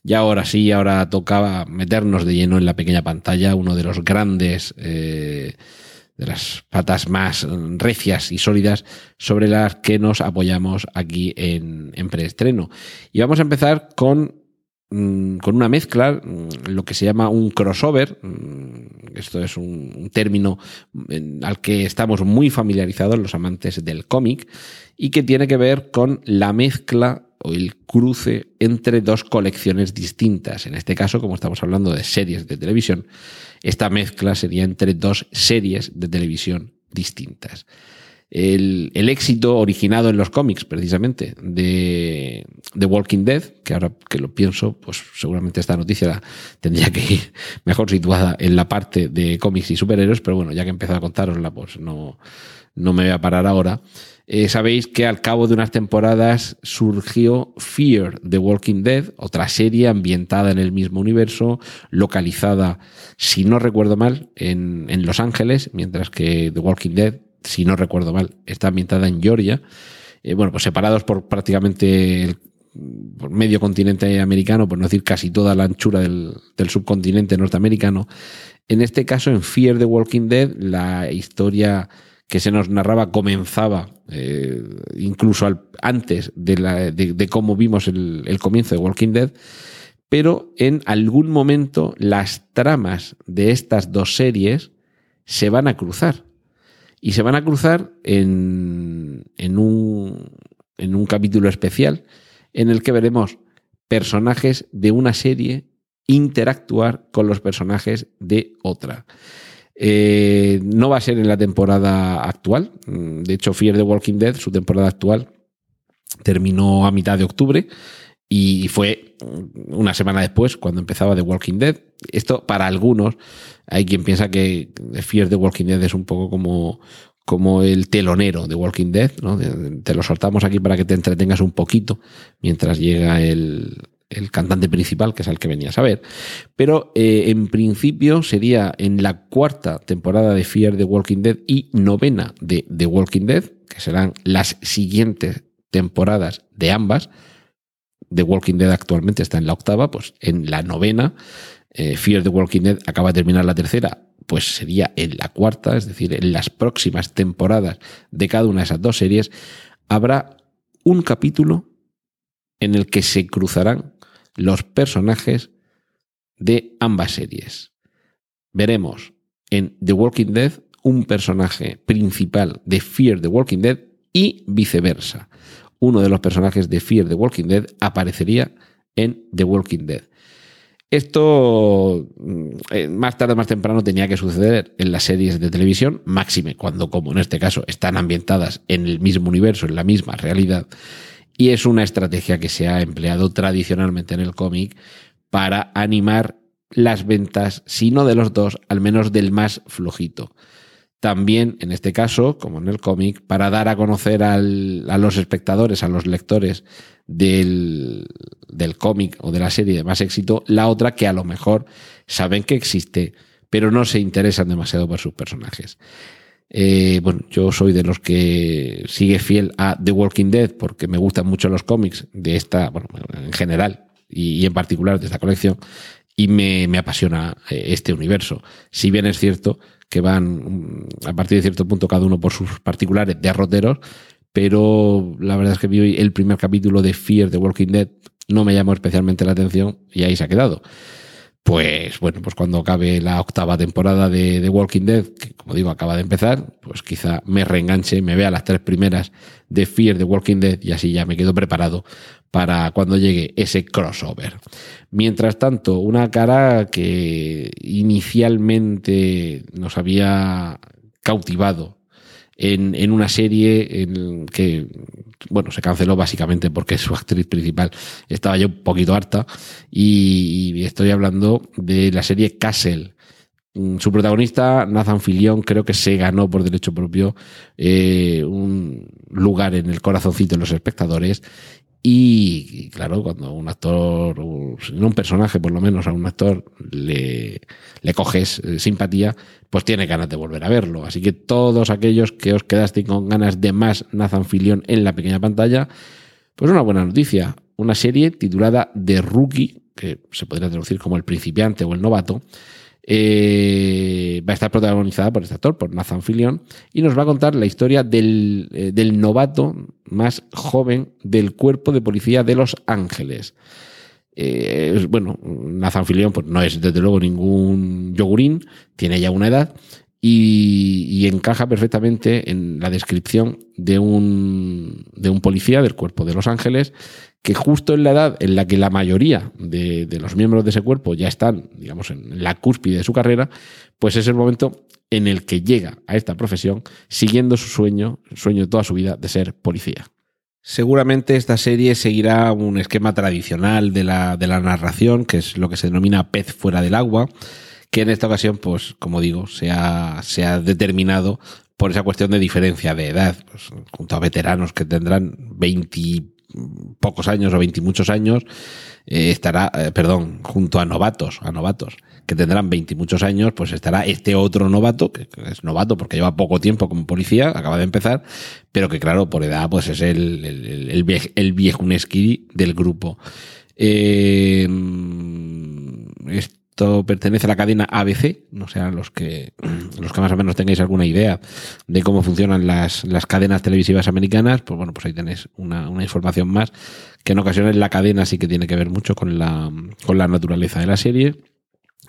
Y ahora sí, ahora tocaba meternos de lleno en la pequeña pantalla, uno de los grandes, eh, de las patas más recias y sólidas sobre las que nos apoyamos aquí en, en preestreno. Y vamos a empezar con con una mezcla, mm, lo que se llama un crossover. Mm, esto es un, término al que estamos muy familiarizados los amantes del cómic y que tiene que ver con la mezcla o el cruce entre dos colecciones distintas. En este caso, como estamos hablando de series de televisión, esta mezcla sería entre dos series de televisión distintas el, éxito originado en los cómics, precisamente, de, The Walking Dead, que ahora que lo pienso, pues seguramente esta noticia tendría que ir mejor situada en la parte de cómics y superhéroes, pero bueno, ya que he empezado a contárosla, pues no, no me voy a parar ahora. Eh, sabéis que al cabo de unas temporadas surgió Fear The Walking Dead, otra serie ambientada en el mismo universo, localizada, si no recuerdo mal, en, en Los Ángeles, mientras que The Walking Dead si no recuerdo mal, está ambientada en Georgia. Eh, bueno, pues separados por prácticamente el medio continente americano, por no decir casi toda la anchura del, subcontinente norteamericano. En este caso, en Fear the Walking Dead, la historia que se nos narraba comenzaba eh, incluso antes de, cómo vimos el, el comienzo de Walking Dead, pero en algún momento las tramas de estas dos series se van a cruzar y se van a cruzar en, en, un, en un capítulo especial en el que veremos personajes de una serie interactuar con los personajes de otra. Eh, no va a ser en la temporada actual. De hecho, Fear the Walking Dead, su temporada actual, terminó a mitad de octubre y fue una semana después cuando empezaba The Walking Dead. Esto para algunos hay quien piensa que Fear the Walking Dead es un poco como, como el telonero de Walking Dead, ¿no? Te lo soltamos aquí para que te entretengas un poquito mientras llega el, cantante principal, que es el que venías a ver. Pero eh, en principio sería en la cuarta temporada de Fear the Walking Dead y novena de The Walking Dead, que serán las siguientes temporadas de ambas. The Walking Dead actualmente está en la octava, pues en la novena eh, Fear the Walking Dead acaba de terminar la tercera, pues sería en la cuarta, es decir, en las próximas temporadas de cada una de esas dos series, habrá un capítulo en el que se cruzarán los personajes de ambas series. Veremos en The Walking Dead un personaje principal de Fear the Walking Dead y viceversa. Uno de los personajes de Fear the Walking Dead aparecería en The Walking Dead. Esto mm, eh, más tarde o más temprano tenía que suceder en las series de televisión, máxime cuando, como en este caso, están ambientadas en el mismo universo, en la misma realidad. Y es una estrategia que se ha empleado tradicionalmente en el cómic para animar las ventas, si no de los dos, al menos del más flojito. También, en este caso, como en el cómic, para dar a conocer a los espectadores, a los lectores del, del cómic o de la serie de más éxito, la otra que a lo mejor saben que existe, pero no se interesan demasiado por sus personajes. Eh, bueno, yo soy de los que sigue fiel a The Walking Dead porque me gustan mucho los cómics de esta, bueno, en general y, en particular de esta colección y me, me, apasiona eh, este universo. Si bien es cierto que van mm, a partir de cierto punto cada uno por sus particulares derroteros, pero la verdad es que vi el primer capítulo de Fear The Walking Dead no me llamó especialmente la atención y ahí se ha quedado. Pues bueno, pues cuando acabe la octava temporada de The Walking Dead, que como digo acaba de empezar, pues quizá me reenganche, me vea las tres primeras de Fear The Walking Dead y así ya me quedo preparado para cuando llegue ese crossover. Mientras tanto, una cara que inicialmente nos había cautivado en, en una serie que bueno, se canceló básicamente porque su actriz principal estaba ya un poquito harta y, estoy hablando de la serie Castle. Mm, su protagonista, Nathan Fillion, creo que se ganó por derecho propio eh, un lugar en el corazoncito de los espectadores y, claro, cuando un actor, no un personaje por lo menos, a un actor le, le coges eh, simpatía, pues tiene ganas de volver a verlo. Así que todos aquellos que os quedasteis con ganas de más Nathan Fillion en la pequeña pantalla, pues una buena noticia. Una serie titulada The Rookie, que se podría traducir como el principiante o el novato, eh, va a estar protagonizada por este actor, por Nathan Fillion, y nos va a contar la historia del, eh, del, novato más joven del cuerpo de policía de Los Ángeles. Eh, bueno, Nathan Fillion pues, no es desde luego ningún yogurín, tiene ya una edad y, y, encaja perfectamente en la descripción de un, de un policía del cuerpo de Los Ángeles que justo en la edad en la que la mayoría de, los miembros de ese cuerpo ya están, digamos, en la cúspide de su carrera, pues es el momento en el que llega a esta profesión siguiendo su sueño, sueño de toda su vida de ser policía. Seguramente esta serie seguirá un esquema tradicional de la, de la narración, que es lo que se denomina pez fuera del agua, que en esta ocasión, pues, como digo, se ha, se ha determinado por esa cuestión de diferencia de edad, pues, junto a veteranos que tendrán 20 pocos años o veintimuchos años, eh, estará, eh, perdón, junto a novatos, a novatos que tendrán veintimuchos años, pues estará este otro novato, que es novato porque lleva poco tiempo como policía, acaba de empezar, pero que claro, por edad, pues es el, el, el, el viejuneski del grupo. Eh, esto pertenece a la cadena ABC, no sean los que, los que más o menos tengáis alguna idea de cómo funcionan las, las cadenas televisivas americanas, pues bueno, pues ahí tenéis una, una, información más, que en ocasiones la cadena sí que tiene que ver mucho con la, con la naturaleza de la serie.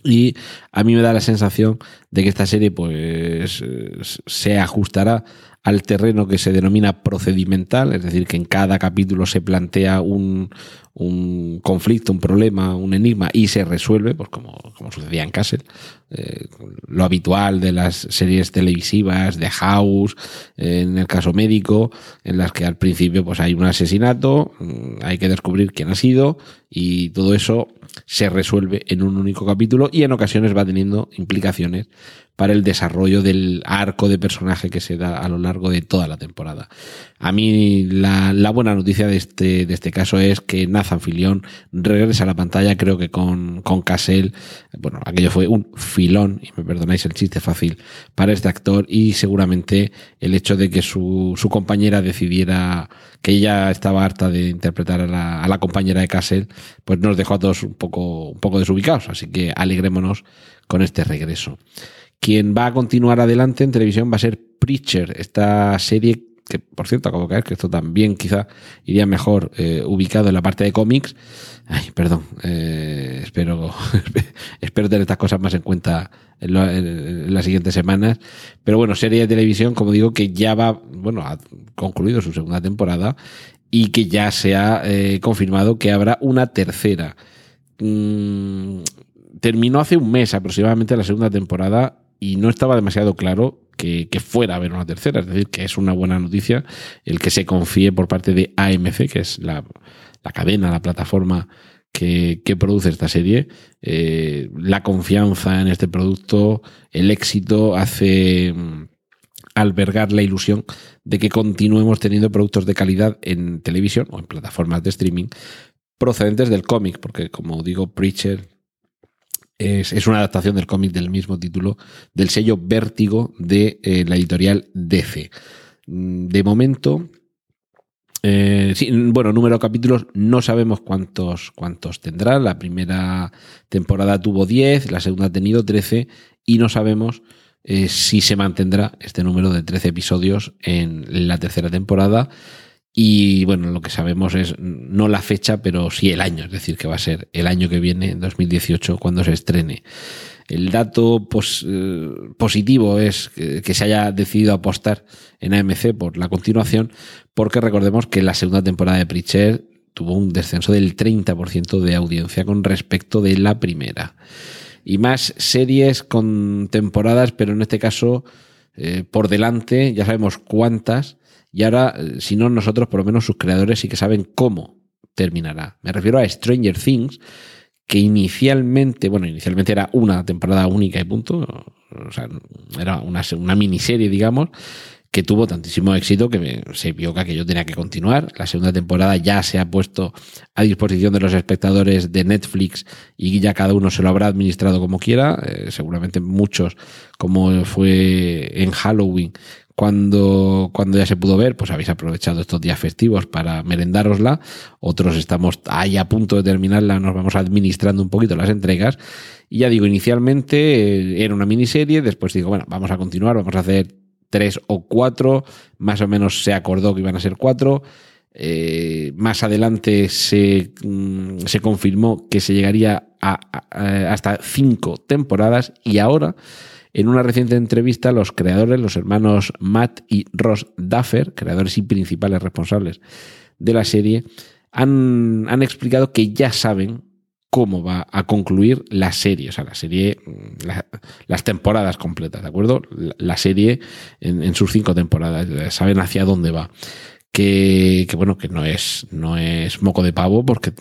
Y a mí me da la sensación de que esta serie pues se ajustará al terreno que se denomina procedimental, es decir, que en cada capítulo se plantea un, un conflicto, un problema, un enigma y se resuelve, pues como, como sucedía en Castle, eh, lo habitual de las series televisivas, de House, en el caso médico, en las que al principio pues hay un asesinato, mm, hay que descubrir quién ha sido y todo eso se resuelve en un único capítulo y en ocasiones va teniendo implicaciones para el desarrollo del arco de personaje que se da a lo largo de toda la temporada. A mí la, buena noticia de este, de este caso es que Nathan Fillion regresa a la pantalla, creo que con, con Cassell, bueno, aquello fue un filón, y me perdonáis el chiste fácil, para este actor y seguramente el hecho de que su, su compañera decidiera que ella estaba harta de interpretar a la, a la compañera de Cassell, pues nos dejó a todos un poco, un poco desubicados, así que alegrémonos con este regreso. Quien va a continuar adelante en televisión va a ser Preacher, esta serie que por cierto acabo de caer que esto también quizá iría mejor eh, ubicado en la parte de cómics. Ay, perdón, eh, espero, espero tener estas cosas más en cuenta en, en, las siguientes semanas. Pero bueno, serie de televisión, como digo, que ya va, bueno, ha concluido su segunda temporada y que ya se ha eh, confirmado que habrá una tercera. Mm, terminó hace un mes aproximadamente la segunda temporada y no estaba demasiado claro que, fuera a haber una tercera. Es decir, que es una buena noticia el que se confíe por parte de AMC, que es la, cadena, la plataforma que, que produce esta serie. Eh, la confianza en este producto, el éxito hace mm, albergar la ilusión de que continuemos teniendo productos de calidad en televisión o en plataformas de streaming procedentes del cómic, porque como digo, Preacher Es, una adaptación del cómic del mismo título, del sello Vértigo de eh, la editorial DC. Mm, de momento, eh, bueno, número de capítulos, no sabemos cuántos, cuántos tendrá. La primera temporada tuvo 10, la segunda ha tenido 13 y no sabemos eh, si se mantendrá este número de 13 episodios en la tercera temporada. Y bueno, lo que sabemos es no la fecha, pero sí el año, es decir, que va a ser el año que viene, en 2018, cuando se estrene. El dato eh, positivo es que, se haya decidido apostar en AMC por la continuación, porque recordemos que la segunda temporada de Preacher tuvo un descenso del 30% de audiencia con respecto de la primera. Y más series con temporadas, pero en este caso eh, por delante, ya sabemos cuántas, y ahora, eh, si no nosotros, por lo menos sus creadores sí que saben cómo terminará. Me refiero a Stranger Things, que inicialmente, bueno, inicialmente era una temporada única y punto, o sea, era una, una miniserie, digamos, que tuvo tantísimo éxito que se vio que aquello tenía que continuar. La segunda temporada ya se ha puesto a disposición de los espectadores de Netflix y ya cada uno se lo habrá administrado como quiera. Eh, seguramente muchos, como fue en Halloween, cuando, cuando ya se pudo ver, pues habéis aprovechado estos días festivos para merendárosla. Otros estamos ahí a punto de terminarla, nos vamos administrando un poquito las entregas. Y ya digo, inicialmente eh, era una miniserie, después digo, bueno, vamos a continuar, vamos a hacer tres o cuatro, más o menos se acordó que iban a ser cuatro. Eh, más adelante se, mm, se, confirmó que se llegaría a, hasta cinco temporadas y ahora en una reciente entrevista, los creadores, los hermanos Matt y Ross Duffer, creadores y principales responsables de la serie, han, han explicado que ya saben cómo va a concluir la serie, o sea, la serie, mm, las temporadas completas, ¿de acuerdo? La, serie en, sus cinco temporadas, saben hacia dónde va. Que, que, bueno, que no es, no es moco de pavo, porque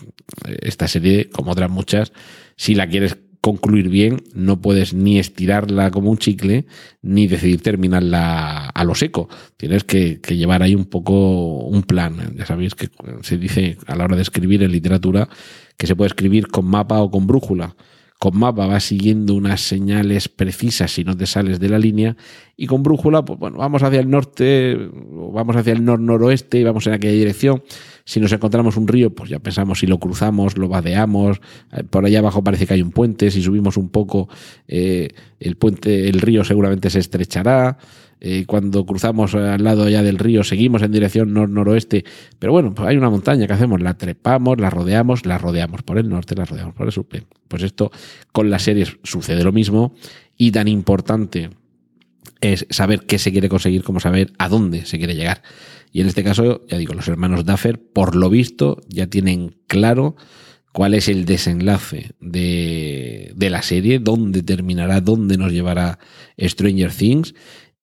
esta serie, como otras muchas, si la quieres concluir bien, no puedes ni estirarla como un chicle, ni decidir terminarla a lo seco. Tienes que, llevar ahí un poco un plan. Ya sabéis que se dice a la hora de escribir en literatura que se puede escribir con mapa o con brújula. Con mapa vas siguiendo unas señales precisas si no te sales de la línea y con brújula, pues bueno, vamos hacia el norte, vamos hacia el nor-noroeste y vamos en aquella dirección si nos encontramos un río, pues ya pensamos si lo cruzamos, lo vadeamos, eh, por allá abajo parece que hay un puente, si subimos un poco, eh, el puente, el río seguramente se estrechará. Eh, cuando cruzamos al lado ya del río, seguimos en dirección nor-noroeste, pero bueno, pues hay una montaña que hacemos, la trepamos, la rodeamos, la rodeamos por el norte, la rodeamos por el sur. Pues esto con las series sucede lo mismo y tan importante es saber qué se quiere conseguir como saber a dónde se quiere llegar. Y en este caso, ya digo, los hermanos Duffer, por lo visto, ya tienen claro cuál es el desenlace de, de la serie, dónde terminará, dónde nos llevará Stranger Things.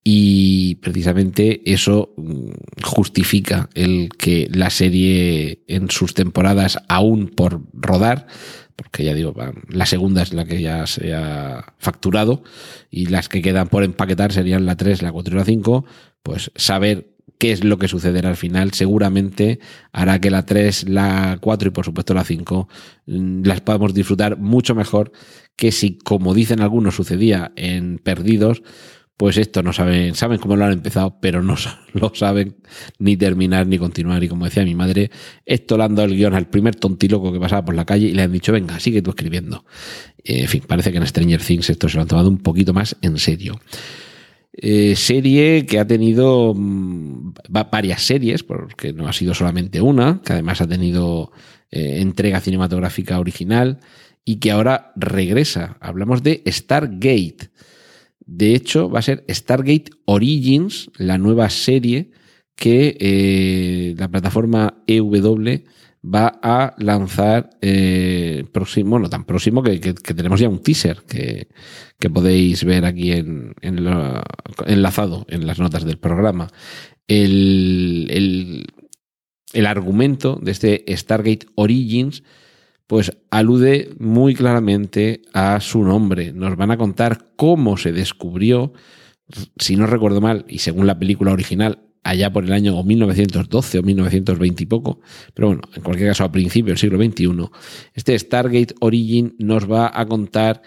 Y precisamente eso mm, justifica el que la serie en sus temporadas aún por rodar, porque ya digo, la segunda es la que ya se ha facturado y las que quedan por empaquetar serían la 3, la 4 y la 5, pues saber qué es lo que sucederá al final, seguramente hará que la 3, la 4 y por supuesto la 5 mm, las podamos disfrutar mucho mejor que si, como dicen algunos, sucedía en Perdidos, pues esto no saben, saben cómo lo han empezado, pero no lo saben ni terminar ni continuar. Y como decía mi madre, esto le han dado el guion al primer tontiloco que pasaba por la calle y le han dicho, venga, sigue tú escribiendo. en fin, parece que en Stranger Things esto se lo han tomado un poquito más en serio. Eh, serie que ha tenido mm, varias series, porque no ha sido solamente una, que además ha tenido eh, entrega cinematográfica original y que ahora regresa. Hablamos de Stargate. De hecho, va a ser Stargate Origins, la nueva serie que eh, la plataforma EW va a lanzar eh, próximo, bueno, tan próximo que, tenemos ya un teaser que, podéis ver aquí en, enlazado en las notas del programa. El, el, argumento de este Stargate Origins pues alude muy claramente a su nombre. Nos van a contar cómo se descubrió, si no recuerdo mal, y según la película original, allá por el año 1912 o 1920 y poco, pero bueno, en cualquier caso a principios del siglo XXI, este Stargate Origin nos va a contar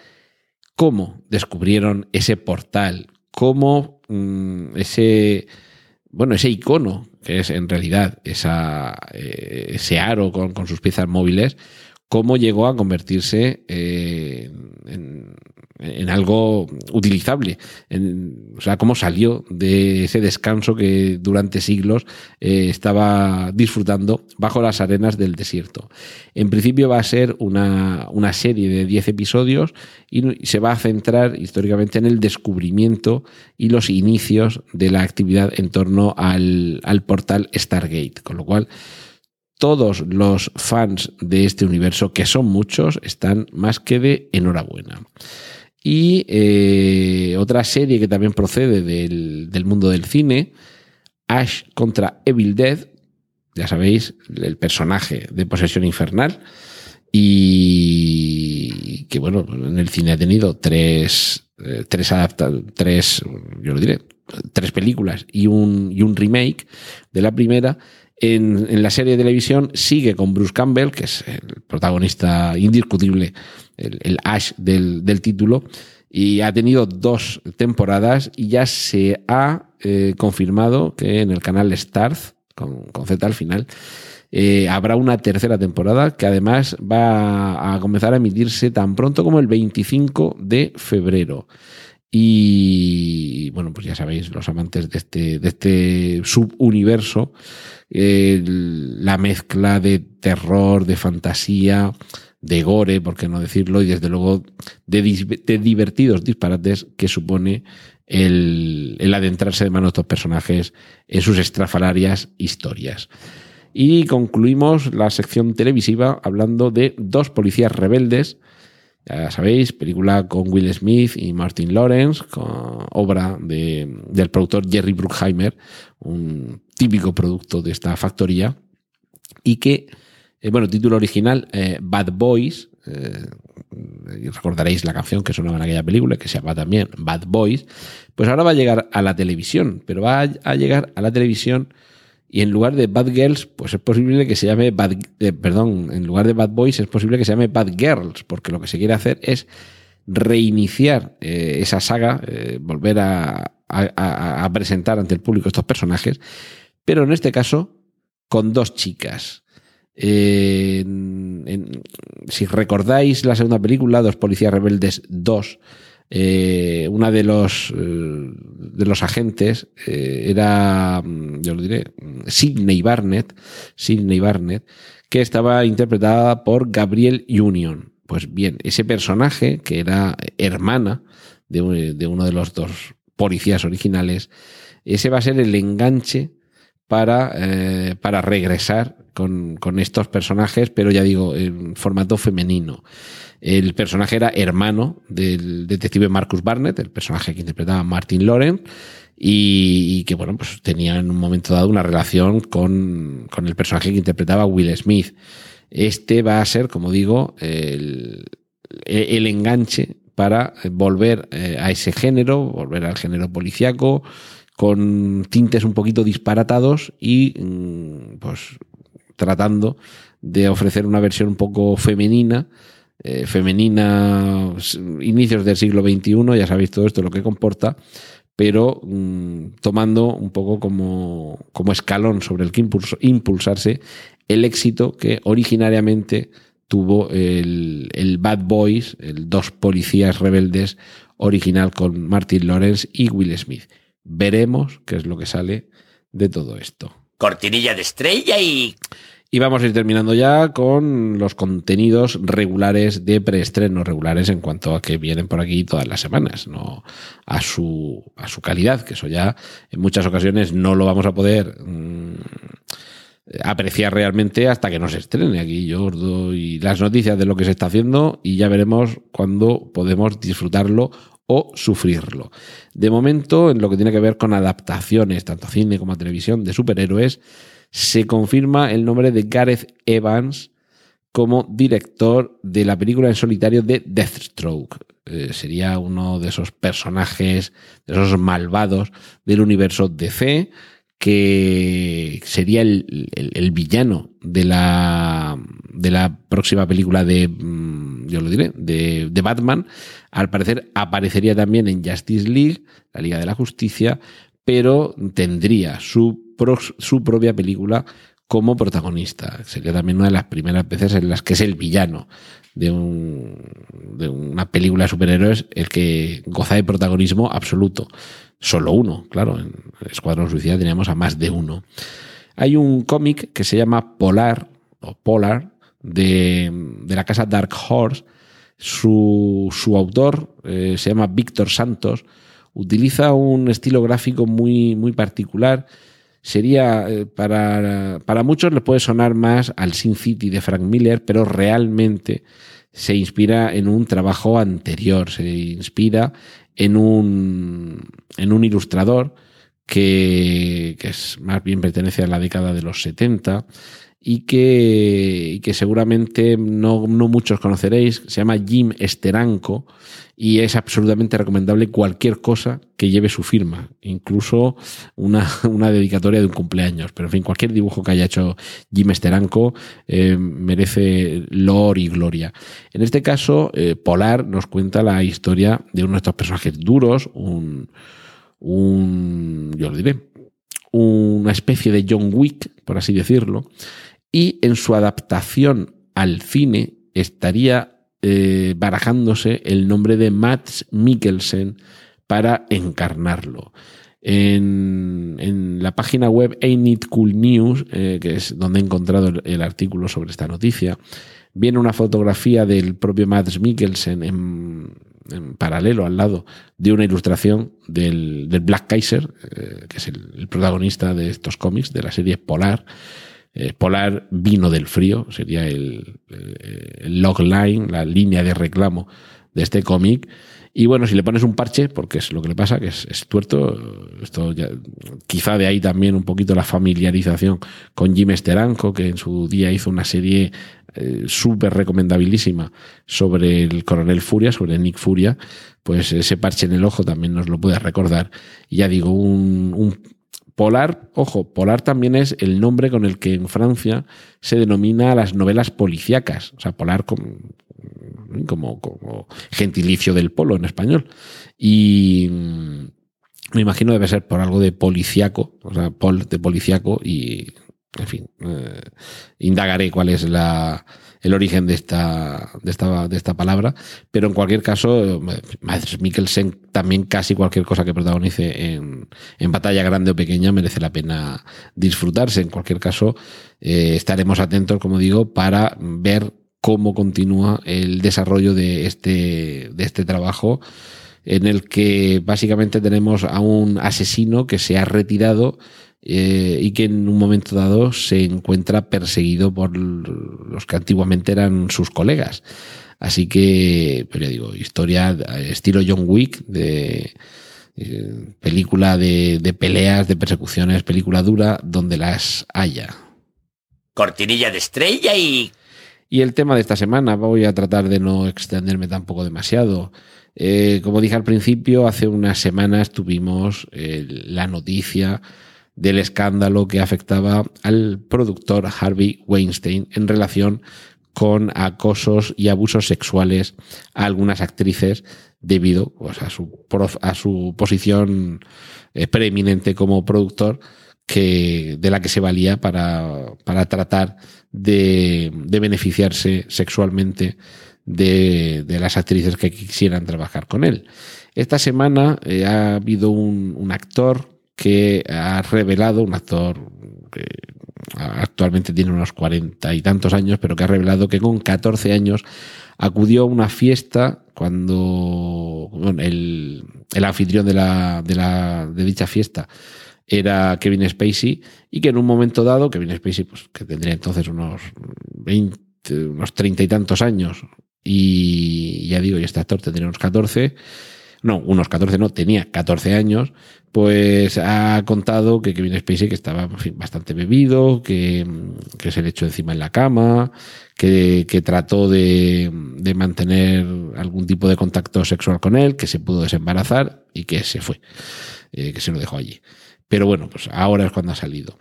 cómo descubrieron ese portal, cómo mm, ese, bueno, ese icono, que es en realidad eh, ese aro con, con, sus piezas móviles, cómo llegó a convertirse eh, en, en, algo utilizable. O sea, cómo salió de ese descanso que durante siglos eh, estaba disfrutando bajo las arenas del desierto. En principio va a ser una, serie de 10 episodios y se va a centrar históricamente en el descubrimiento y los inicios de la actividad en torno al portal Stargate. Con lo cual, todos los fans de este universo, que son muchos, están más que de enhorabuena. Y eh, otra serie que también procede del, del, mundo del cine, Ash contra Evil Dead, ya sabéis, el personaje de Posesión Infernal, y que bueno, en el cine ha tenido tres, eh, tres adaptaciones, tres, yo lo diré, tres películas y un, y un remake de la primera. En, la serie de televisión sigue con Bruce Campbell, que es el protagonista indiscutible, el, Ash del, del, título, y ha tenido dos temporadas y ya se ha eh, confirmado que en el canal Starz, con, con Z al final, eh, habrá una tercera temporada que además va a comenzar a emitirse tan pronto como el 25 de febrero. Y bueno, pues ya sabéis, los amantes de este, de este subuniverso, eh, la mezcla de terror, de fantasía, de gore, por qué no decirlo, y desde luego de, divertidos disparates que supone el, adentrarse de mano de estos personajes en sus estrafalarias historias. Y concluimos la sección televisiva hablando de dos policías rebeldes ya sabéis, película con Will Smith y Martin Lawrence, obra de, del productor Jerry Bruckheimer, un típico producto de esta factoría, y que, eh, bueno, título original, eh, Bad Boys, eh, recordaréis la canción que sonaba en aquella película, que se llama también Bad Boys, pues ahora va a llegar a la televisión, pero va a, llegar a la televisión y en lugar de Bad Girls, pues es posible que se llame Bad, perdón, en lugar de Bad Boys es posible que se llame Bad Girls, porque lo que se quiere hacer es reiniciar esa saga, volver a, a, presentar ante el público estos personajes, pero en este caso con dos chicas. Si recordáis la segunda película, Dos Policías Rebeldes 2, eh, una de los, eh, de los agentes eh, era, yo lo diré, Sidney Barnett, Sidney Barnett, que estaba interpretada por Gabriel Union. Pues bien, ese personaje, que era hermana de uno de los dos policías originales, ese va a ser el enganche para, eh, para regresar con, con, estos personajes, pero ya digo, en formato femenino. El personaje era hermano del detective Marcus Barnett, el personaje que interpretaba Martin Loren, y, y, que, bueno, pues tenía en un momento dado una relación con, con el personaje que interpretaba Will Smith. Este va a ser, como digo, el, el enganche para volver eh, a ese género, volver al género policiaco, con tintes un poquito disparatados y mm, pues tratando de ofrecer una versión un poco femenina eh, femenina inicios del siglo XXI, ya sabéis todo esto lo que comporta, pero mmm, tomando un poco como, como escalón sobre el que impulso, impulsarse el éxito que originariamente tuvo el, el Bad Boys, el dos policías rebeldes original con Martin Lawrence y Will Smith. Veremos qué es lo que sale de todo esto. Cortinilla de estrella y... Y vamos a ir terminando ya con los contenidos regulares de preestreno, regulares en cuanto a que vienen por aquí todas las semanas, no a su, a su calidad, que eso ya en muchas ocasiones no lo vamos a poder mmm, apreciar realmente hasta que no se estrene. Aquí yo os doy las noticias de lo que se está haciendo y ya veremos cuándo podemos disfrutarlo o sufrirlo. De momento, en lo que tiene que ver con adaptaciones, tanto a cine como a televisión, de superhéroes, se confirma el nombre de Gareth Evans como director de la película en solitario de Deathstroke. Eh, sería uno de esos personajes, de esos malvados del universo DC, que sería el, villano de la, de la próxima película de, mm, yo lo diré, de, de Batman. Al parecer aparecería también en Justice League, la Liga de la Justicia, pero tendría su, pro- su propia película como protagonista. Sería también una de las primeras veces en las que es el villano de, un- de una película de superhéroes el que goza de protagonismo absoluto. Solo uno, claro. En Escuadrón Suicida teníamos a más de uno. Hay un cómic que se llama Polar, o Polar, de la casa Dark Horse. Su, su autor eh, se llama Víctor Santos. Utiliza un estilo gráfico muy, muy particular. Sería, eh, para, para muchos le puede sonar más al Sin City de Frank Miller, pero realmente se inspira en un trabajo anterior, se inspira en un, en un ilustrador que, que es más bien pertenece a la década de los 70 y que, y que seguramente no, no muchos conoceréis, se llama Jim Steranko y es absolutamente recomendable cualquier cosa que lleve su firma, incluso una, una dedicatoria de un cumpleaños. Pero en fin, cualquier dibujo que haya hecho Jim Steranko eh, merece loor y gloria. En este caso, eh, Polar nos cuenta la historia de uno de estos personajes duros, un, un yo lo diré, una especie de John Wick, por así decirlo, y en su adaptación al cine estaría eh, barajándose el nombre de Mads Mikkelsen para encarnarlo. En, la página web Ain't It Cool News, eh, que es donde he encontrado el, artículo sobre esta noticia, viene una fotografía del propio Mads Mikkelsen en, en paralelo al lado de una ilustración del, Black Kaiser, eh, que es el protagonista de estos cómics, de la serie Polar. Eh, Polar vino del frío, sería el, el, el logline, la línea de reclamo de este cómic. Y bueno, si le pones un parche, porque es lo que le pasa, que es, tuerto, esto ya, quizá de ahí también un poquito la familiarización con Jim Steranko, que en su día hizo una serie eh, súper recomendabilísima sobre el coronel Furia, sobre Nick Furia, pues ese parche en el ojo también nos lo puede recordar. Ya digo, un Polar, ojo, Polar también es el nombre con el que en Francia se denomina a las novelas policíacas. O sea, Polar como, como, gentilicio del polo en español. Y me imagino debe ser por algo de policiaco, o sea, pol de policiaco y, en fin, eh, indagaré cuál es la, el origen de esta, de, esta, de esta palabra, pero en cualquier caso, Mads Mikkelsen también casi cualquier cosa que protagonice en, en batalla grande o pequeña merece la pena disfrutarse. En cualquier caso, eh, estaremos atentos, como digo, para ver cómo continúa el desarrollo de este, de este trabajo en el que básicamente tenemos a un asesino que se ha retirado eh, y que en un momento dado se encuentra perseguido por los que antiguamente eran sus colegas. Así que, pero ya digo, historia estilo John Wick, de eh, película de, de peleas, de persecuciones, película dura, donde las haya. Cortinilla de estrella y... Y el tema de esta semana, voy a tratar de no extenderme tampoco demasiado. Eh, como dije al principio, hace unas semanas tuvimos eh, la noticia del escándalo que afectaba al productor Harvey Weinstein en relación con acosos y abusos sexuales a algunas actrices debido pues, a, su prof, a su posición eh, preeminente como productor que, de la que se valía para, para tratar de, beneficiarse sexualmente de, las actrices que quisieran trabajar con él. Esta semana eh, ha habido un, actor que ha revelado, un actor que actualmente tiene unos cuarenta y tantos años, pero que ha revelado que con 14 años acudió a una fiesta cuando el, el, anfitrión de, la, de, la, de dicha fiesta era Kevin Spacey y que en un momento dado, Kevin Spacey, pues que tendría entonces unos 20, unos treinta y tantos años, y ya digo, y este actor tendría unos 14, no, unos 14 no, tenía 14 años, pues ha contado que Kevin Spacey que estaba en fin, bastante bebido, que, que, se le echó encima en la cama, que, que trató de, de, mantener algún tipo de contacto sexual con él, que se pudo desembarazar y que se fue, eh, que se lo dejó allí. Pero bueno, pues ahora es cuando ha salido.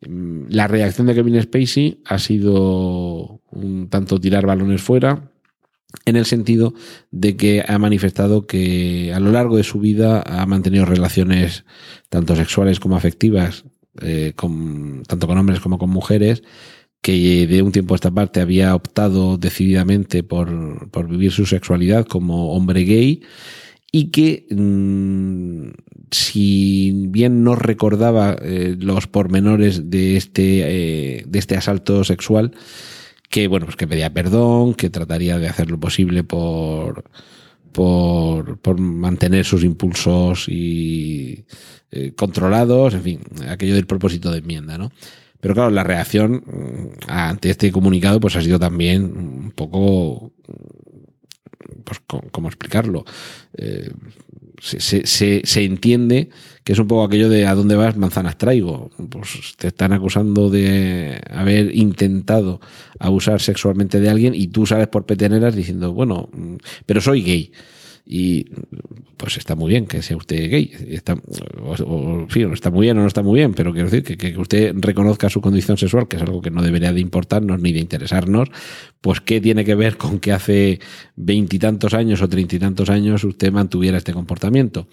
La reacción de Kevin Spacey ha sido un tanto tirar balones fuera, en el sentido de que ha manifestado que a lo largo de su vida ha mantenido relaciones tanto sexuales como afectivas, eh, tanto con hombres como con mujeres, que de un tiempo a esta parte había optado decididamente por, por vivir su sexualidad como hombre gay y que mm, si bien no recordaba eh, los pormenores de este, eh, de este asalto sexual, que bueno, pues que pedía perdón, que trataría de hacer lo posible por, por, por mantener sus impulsos y eh, controlados, en fin, aquello del propósito de enmienda, ¿no? Pero claro, la reacción mm, ante este comunicado pues ha sido también un poco pues, ¿cómo explicarlo? Eh, se, se, se, entiende que es un poco aquello de a dónde vas, manzanas traigo. Pues te están acusando de haber intentado abusar sexualmente de alguien y tú sales por peteneras diciendo, bueno, mm, pero soy gay. Y pues está muy bien que sea usted gay. Está, o, está muy bien o no está muy bien, pero quiero decir que, que, usted reconozca su condición sexual, que es algo que no debería de importarnos ni de interesarnos, pues qué tiene que ver con que hace veintitantos años o treinta y tantos años usted mantuviera este comportamiento.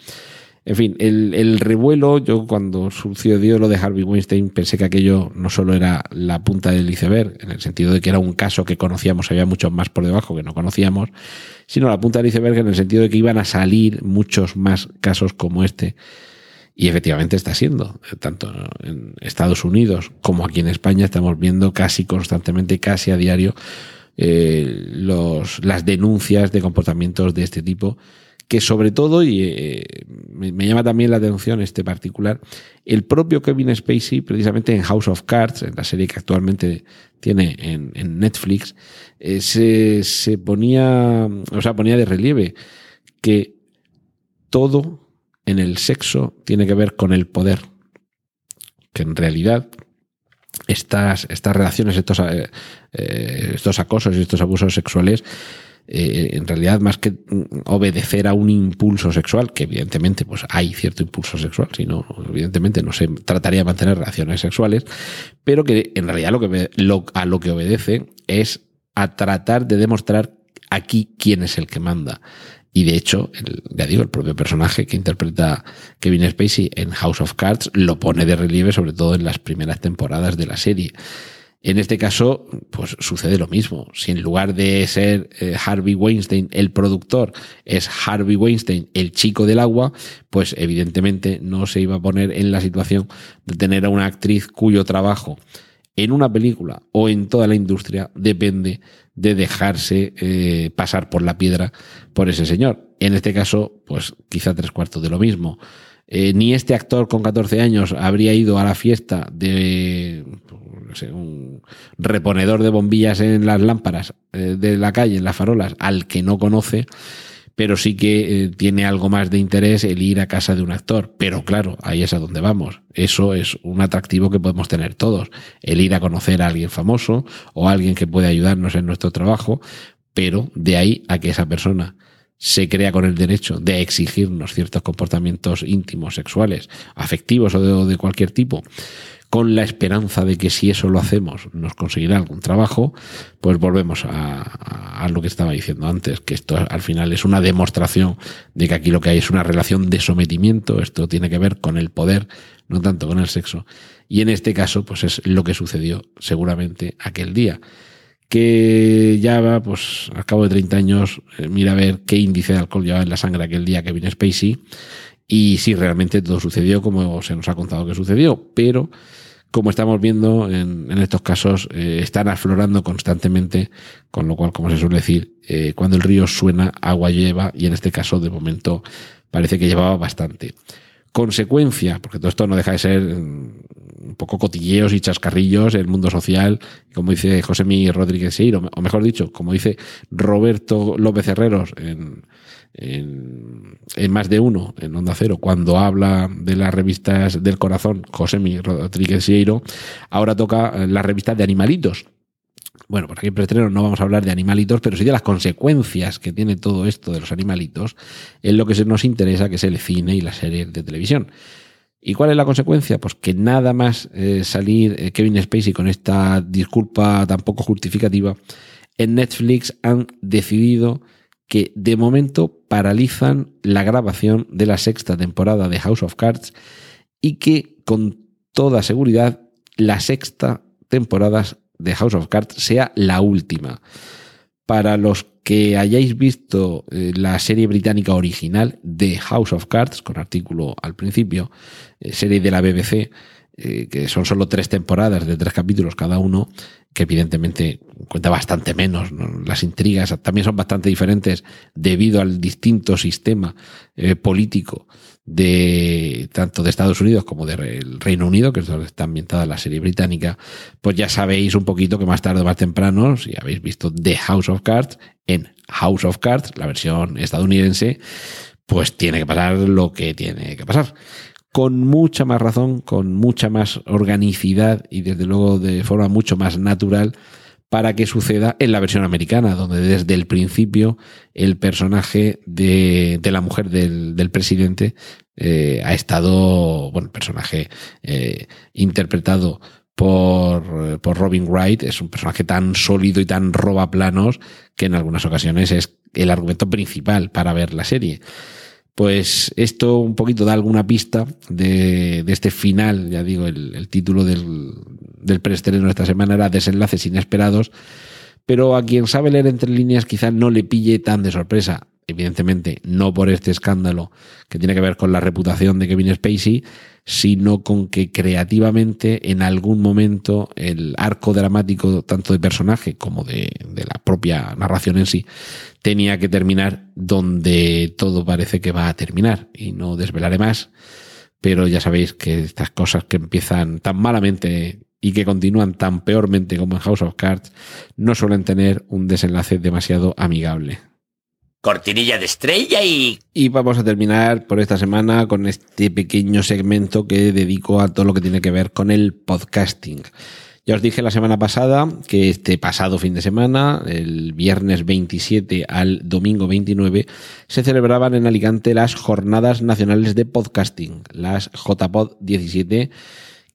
En fin, el, el, revuelo, yo cuando sucedió lo de Harvey Weinstein pensé que aquello no solo era la punta del iceberg, en el sentido de que era un caso que conocíamos, había muchos más por debajo que no conocíamos, sino la punta del iceberg en el sentido de que iban a salir muchos más casos como este. Y efectivamente está siendo, tanto en Estados Unidos como aquí en España estamos viendo casi constantemente, casi a diario, eh, los, las denuncias de comportamientos de este tipo que sobre todo, y eh, me, llama también la atención este particular, el propio Kevin Spacey, precisamente en House of Cards, en la serie que actualmente tiene en, Netflix, eh, se, se ponía, o sea, ponía de relieve que todo en el sexo tiene que ver con el poder. Que en realidad estas, estas relaciones, estos, eh, estos acosos y estos abusos sexuales eh, en realidad más que obedecer a un impulso sexual, que evidentemente pues hay cierto impulso sexual, sino evidentemente no se trataría de mantener relaciones sexuales, pero que en realidad lo que lo, a lo que obedece es a tratar de demostrar aquí quién es el que manda. Y de hecho, el, ya digo, el propio personaje que interpreta Kevin Spacey en House of Cards lo pone de relieve, sobre todo en las primeras temporadas de la serie. En este caso, pues sucede lo mismo. Si en lugar de ser eh, Harvey Weinstein el productor, es Harvey Weinstein el chico del agua, pues evidentemente no se iba a poner en la situación de tener a una actriz cuyo trabajo en una película o en toda la industria depende de dejarse eh, pasar por la piedra por ese señor. En este caso, pues quizá tres cuartos de lo mismo. Eh, ni este actor con 14 años habría ido a la fiesta de un reponedor de bombillas en las lámparas eh, de la calle, en las farolas, al que no conoce, pero sí que eh, tiene algo más de interés el ir a casa de un actor. Pero claro, ahí es a donde vamos. Eso es un atractivo que podemos tener todos. El ir a conocer a alguien famoso o a alguien que puede ayudarnos en nuestro trabajo, pero de ahí a que esa persona se crea con el derecho de exigirnos ciertos comportamientos íntimos, sexuales, afectivos o de, cualquier tipo, con la esperanza de que si eso lo hacemos nos conseguirá algún trabajo, pues volvemos a, a, lo que estaba diciendo antes, que esto al final es una demostración de que aquí lo que hay es una relación de sometimiento, esto tiene que ver con el poder, no tanto con el sexo, y en este caso pues es lo que sucedió seguramente aquel día que ya pues al cabo de 30 años, eh, mira a ver qué índice de alcohol llevaba en la sangre aquel día Kevin Spacey y si realmente todo sucedió como se nos ha contado que sucedió. Pero, como estamos viendo en, en estos casos, eh, están aflorando constantemente, con lo cual, como se suele decir, eh, cuando el río suena, agua lleva y en este caso, de momento, parece que llevaba bastante consecuencia, porque todo esto no deja de ser un poco cotilleos y chascarrillos, el mundo social, como dice José Mi Rodríguez Seiro, o mejor dicho, como dice Roberto López Herreros en, en, en, más de uno, en Onda Cero, cuando habla de las revistas del corazón, José Mi Rodríguez Seiro, ahora toca las revistas de animalitos. Bueno, por aquí en no vamos a hablar de animalitos, pero sí de las consecuencias que tiene todo esto de los animalitos en lo que nos interesa, que es el cine y las series de televisión. ¿Y cuál es la consecuencia? Pues que nada más eh, salir eh, Kevin Spacey con esta disculpa tan poco justificativa, en Netflix han decidido que de momento paralizan la grabación de la sexta temporada de House of Cards y que con toda seguridad la sexta temporada de House of Cards sea la última. Para los que hayáis visto eh, la serie británica original de House of Cards, con artículo al principio, eh, serie de la BBC, eh, que son solo tres temporadas de tres capítulos cada uno, que evidentemente cuenta bastante menos. Las intrigas también son bastante diferentes debido al distinto sistema político de tanto de Estados Unidos como del Reino Unido, que es donde está ambientada la serie británica, pues ya sabéis un poquito que más tarde o más temprano, si habéis visto The House of Cards, en House of Cards, la versión estadounidense, pues tiene que pasar lo que tiene que pasar. Con mucha más razón, con mucha más organicidad y desde luego de forma mucho más natural para que suceda en la versión americana, donde desde el principio el personaje de, la mujer del, presidente eh, ha estado, bueno, personaje eh, interpretado por, por, Robin Wright es un personaje tan sólido y tan roba planos que en algunas ocasiones es el argumento principal para ver la serie. Pues esto un poquito da alguna pista de, este final, ya digo, el, título del, del preestreno de esta semana era Desenlaces Inesperados, pero a quien sabe leer entre líneas quizá no le pille tan de sorpresa. Evidentemente, no por este escándalo que tiene que ver con la reputación de Kevin Spacey, sino con que creativamente en algún momento el arco dramático tanto de personaje como de, de la propia narración en sí tenía que terminar donde todo parece que va a terminar. Y no desvelaré más, pero ya sabéis que estas cosas que empiezan tan malamente y que continúan tan peormente como en House of Cards no suelen tener un desenlace demasiado amigable. Cortinilla de estrella y... Y vamos a terminar por esta semana con este pequeño segmento que dedico a todo lo que tiene que ver con el podcasting. Ya os dije la semana pasada que este pasado fin de semana, el viernes 27 al domingo 29, se celebraban en Alicante las Jornadas Nacionales de Podcasting, las JPod 17,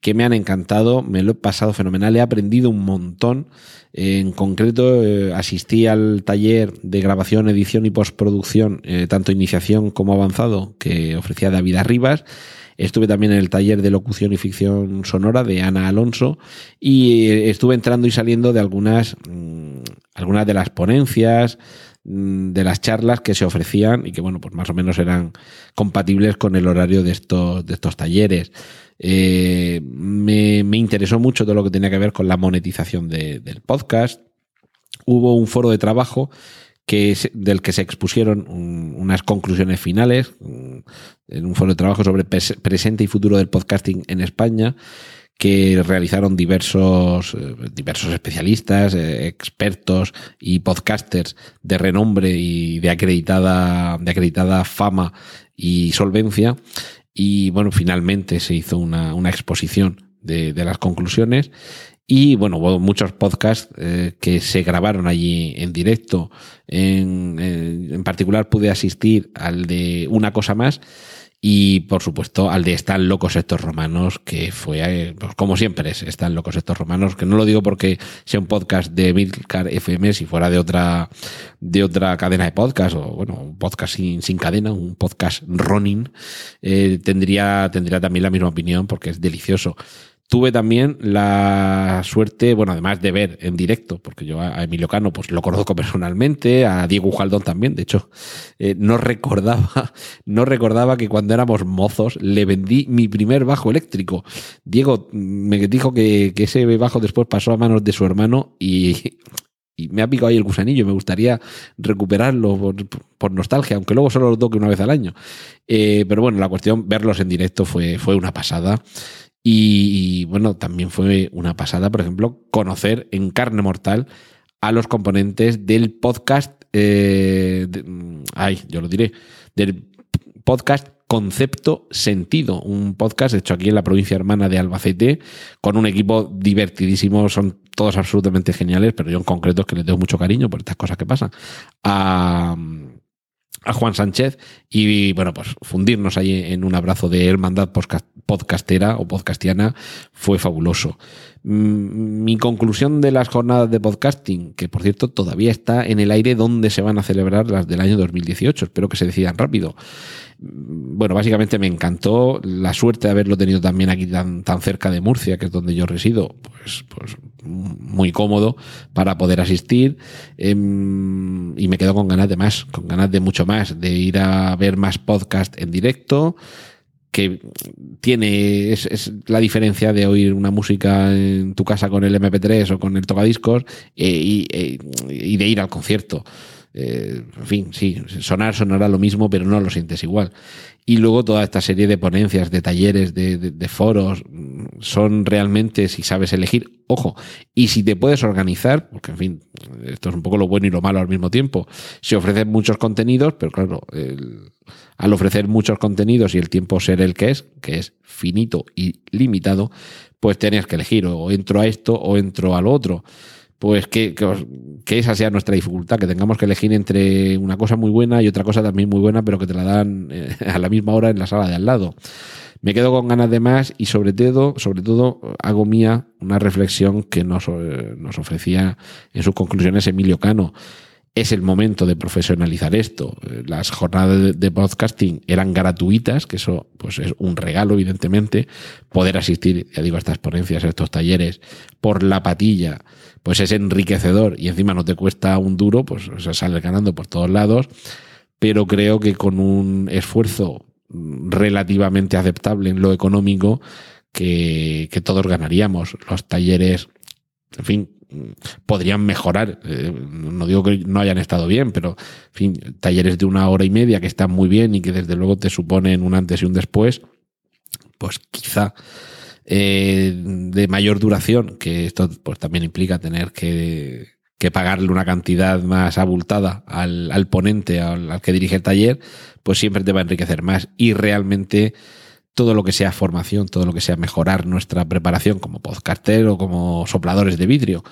que me han encantado, me lo he pasado fenomenal, he aprendido un montón. En concreto, eh, asistí al taller de grabación, edición y postproducción, eh, tanto iniciación como avanzado, que ofrecía David Arribas Estuve también en el taller de locución y ficción sonora de Ana Alonso y eh, estuve entrando y saliendo de algunas, mm, algunas de las ponencias, mm, de las charlas que se ofrecían y que, bueno, pues más o menos eran compatibles con el horario de estos, de estos talleres. Eh, me, interesó mucho todo lo que tenía que ver con la monetización del podcast. Hubo un foro de trabajo que del que se expusieron unas conclusiones finales en un foro de trabajo sobre presente y futuro del podcasting en España que realizaron diversos, eh, diversos especialistas, eh, expertos y podcasters de renombre y de acreditada, de acreditada fama y solvencia. Y bueno, finalmente se hizo una, una exposición de, de las conclusiones y bueno, hubo muchos podcasts eh, que se grabaron allí en directo. En, en, particular pude asistir al de Una cosa más y por supuesto al de Están locos estos romanos, que fue, eh, pues, como siempre es, Están locos estos romanos, que no lo digo porque sea un podcast de Milcar FM, si fuera de otra, de otra cadena de podcast, o bueno, un podcast sin, sin cadena, un podcast running, eh, tendría, tendría también la misma opinión porque es delicioso. Tuve también la suerte, bueno, además de ver en directo, porque yo a Emilio Cano pues lo conozco personalmente, a Diego Ujaldón también, de hecho, eh, no recordaba, no recordaba que cuando éramos mozos le vendí mi primer bajo eléctrico. Diego me dijo que, que ese bajo después pasó a manos de su hermano y, y me ha picado ahí el gusanillo. Me gustaría recuperarlo por, nostalgia, aunque luego solo lo toque una vez al año. Eh, pero bueno, la cuestión, verlos en directo fue, fue una pasada. Y, bueno, también fue una pasada, por ejemplo, conocer en carne mortal a los componentes del podcast, eh, ay, yo lo diré, del podcast Concepto Sentido, un podcast hecho aquí en la provincia hermana de Albacete, con un equipo divertidísimo, son todos absolutamente geniales, pero yo en concreto es que les doy mucho cariño por estas cosas que pasan. A, a Juan Sánchez y bueno, pues fundirnos ahí en un abrazo de hermandad podcastera o podcastiana fue fabuloso. Mm, mi conclusión de las jornadas de podcasting, que por cierto todavía está en el aire donde se van a celebrar las del año 2018, espero que se decidan rápido. Mm, bueno, básicamente me encantó la suerte de haberlo tenido también aquí tan, tan cerca de Murcia, que es donde yo resido, pues, pues muy cómodo para poder asistir em, y me quedo con ganas de más, con ganas de mucho más, de ir a ver más podcast en directo que tiene es, la diferencia de oír una música en tu casa con el MP3 o con el tocadiscos eh, eh, y de ir al concierto. Eh, en fin, sí, sonar sonará lo mismo, pero no lo sientes igual. Y luego toda esta serie de ponencias, de talleres, de, foros, son realmente, si sabes elegir, ojo, y si te puedes organizar, porque en fin, esto es un poco lo bueno y lo malo al mismo tiempo, se ofrecen muchos contenidos, pero claro, al ofrecer muchos contenidos y el tiempo ser el que es, que es finito y limitado, pues tenías que elegir, o entro a esto o entro al otro pues que, que, esa sea nuestra dificultad, que tengamos que elegir entre una cosa muy buena y otra cosa también muy buena, pero que te la dan eh, a la misma hora en la sala de al lado. Me quedo con ganas de más y sobre todo, sobre todo hago mía una reflexión que nos, eh, nos ofrecía en sus conclusiones Emilio Cano. Es el momento de profesionalizar esto. Las jornadas de podcasting eran gratuitas, que eso pues es un regalo, evidentemente. Poder asistir, ya digo, a estas ponencias, a estos talleres, por la patilla, pues es enriquecedor y encima no te cuesta un duro, pues o sea, sales ganando por todos lados, pero creo que con un esfuerzo relativamente aceptable en lo económico, que, todos ganaríamos. Los talleres, en fin, podrían mejorar. Eh, no digo que no hayan estado bien, pero, en fin, talleres de una hora y media que están muy bien y que desde luego te suponen un antes y un después, pues quizá eh, de mayor duración, que esto pues también implica tener que, que pagarle una cantidad más abultada al, al ponente, al, que dirige el taller, pues siempre te va a enriquecer más. Y realmente todo lo que sea formación, todo lo que sea mejorar nuestra preparación como podcaster o como sopladores de vidrio,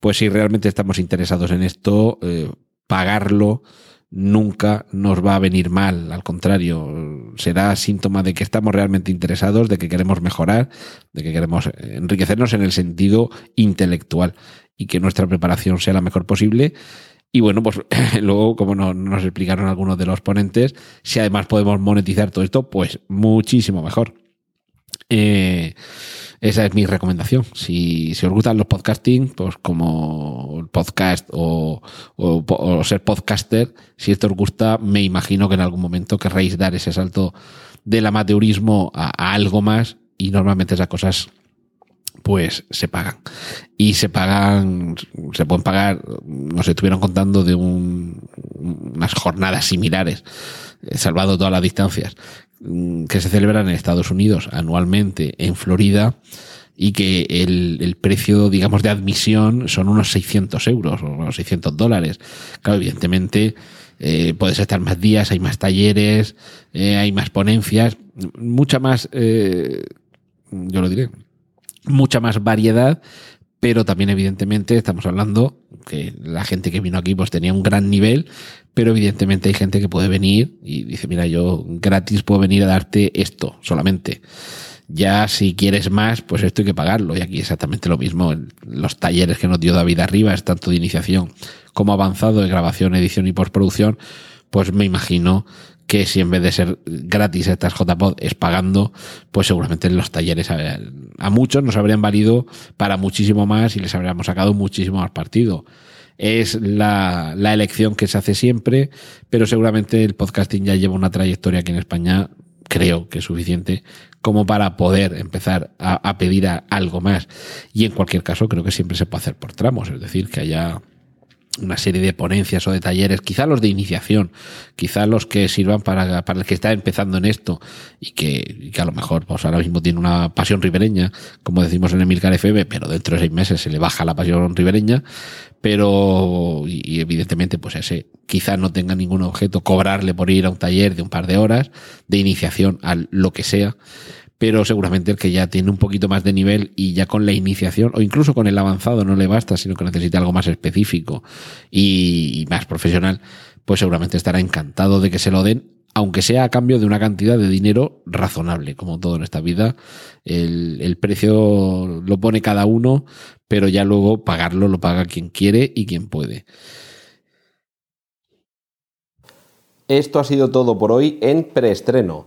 pues si realmente estamos interesados en esto, eh, pagarlo nunca nos va a venir mal, al contrario, será síntoma de que estamos realmente interesados, de que queremos mejorar, de que queremos enriquecernos en el sentido intelectual y que nuestra preparación sea la mejor posible. Y bueno, pues luego, como nos explicaron algunos de los ponentes, si además podemos monetizar todo esto, pues muchísimo mejor. Eh, esa es mi recomendación. Si, si os gustan los podcasting, pues como podcast o, ser podcaster, si esto os gusta, me imagino que en algún momento querréis dar ese salto del amateurismo a, algo más y normalmente esas cosas pues se pagan. Y se pagan, se pueden pagar, nos estuvieron contando de unas jornadas similares, salvado todas las distancias, Mm, que se celebran en Estados Unidos anualmente en Florida y que el, el, precio, digamos, de admisión son unos 600 euros o unos 600 dólares. Claro, evidentemente eh, puedes estar más días, hay más talleres, eh, hay más ponencias, mucha más, eh, yo lo diré, mucha más variedad, pero también evidentemente estamos hablando que la gente que vino aquí pues tenía un gran nivel, pero evidentemente hay gente que puede venir y dice, mira, yo gratis puedo venir a darte esto solamente. Ya si quieres más, pues esto hay que pagarlo. Y aquí exactamente lo mismo. Los talleres que nos dio David Arriba, es tanto de iniciación como avanzado de grabación, edición y postproducción, pues me imagino que si en vez de ser gratis estas JPod es pagando, pues seguramente los talleres a, a muchos nos habrían valido para muchísimo más y les habríamos sacado muchísimo más partido es la, elección que se hace siempre, pero seguramente el podcasting ya lleva una trayectoria aquí en España, creo que es suficiente como para poder empezar a, a pedir a algo más. Y en cualquier caso, creo que siempre se puede hacer por tramos, es decir, que haya una serie de ponencias o de talleres, quizá los de iniciación, quizá los que sirvan para, para el que está empezando en esto y que, que a lo mejor pues ahora mismo tiene una pasión ribereña, como decimos en Emilcar FM, pero dentro de seis meses se le baja la pasión ribereña, pero y, evidentemente pues ese quizá no tenga ningún objeto cobrarle por ir a un taller de un par de horas de iniciación a lo que sea pero seguramente el que ya tiene un poquito más de nivel y ya con la iniciación o incluso con el avanzado no le basta, sino que necesita algo más específico y más profesional, pues seguramente estará encantado de que se lo den aunque sea a cambio de una cantidad de dinero razonable, como todo en esta vida. El, el, precio lo pone cada uno, pero ya luego pagarlo lo paga quien quiere y quien puede. Esto ha sido todo por hoy en preestreno.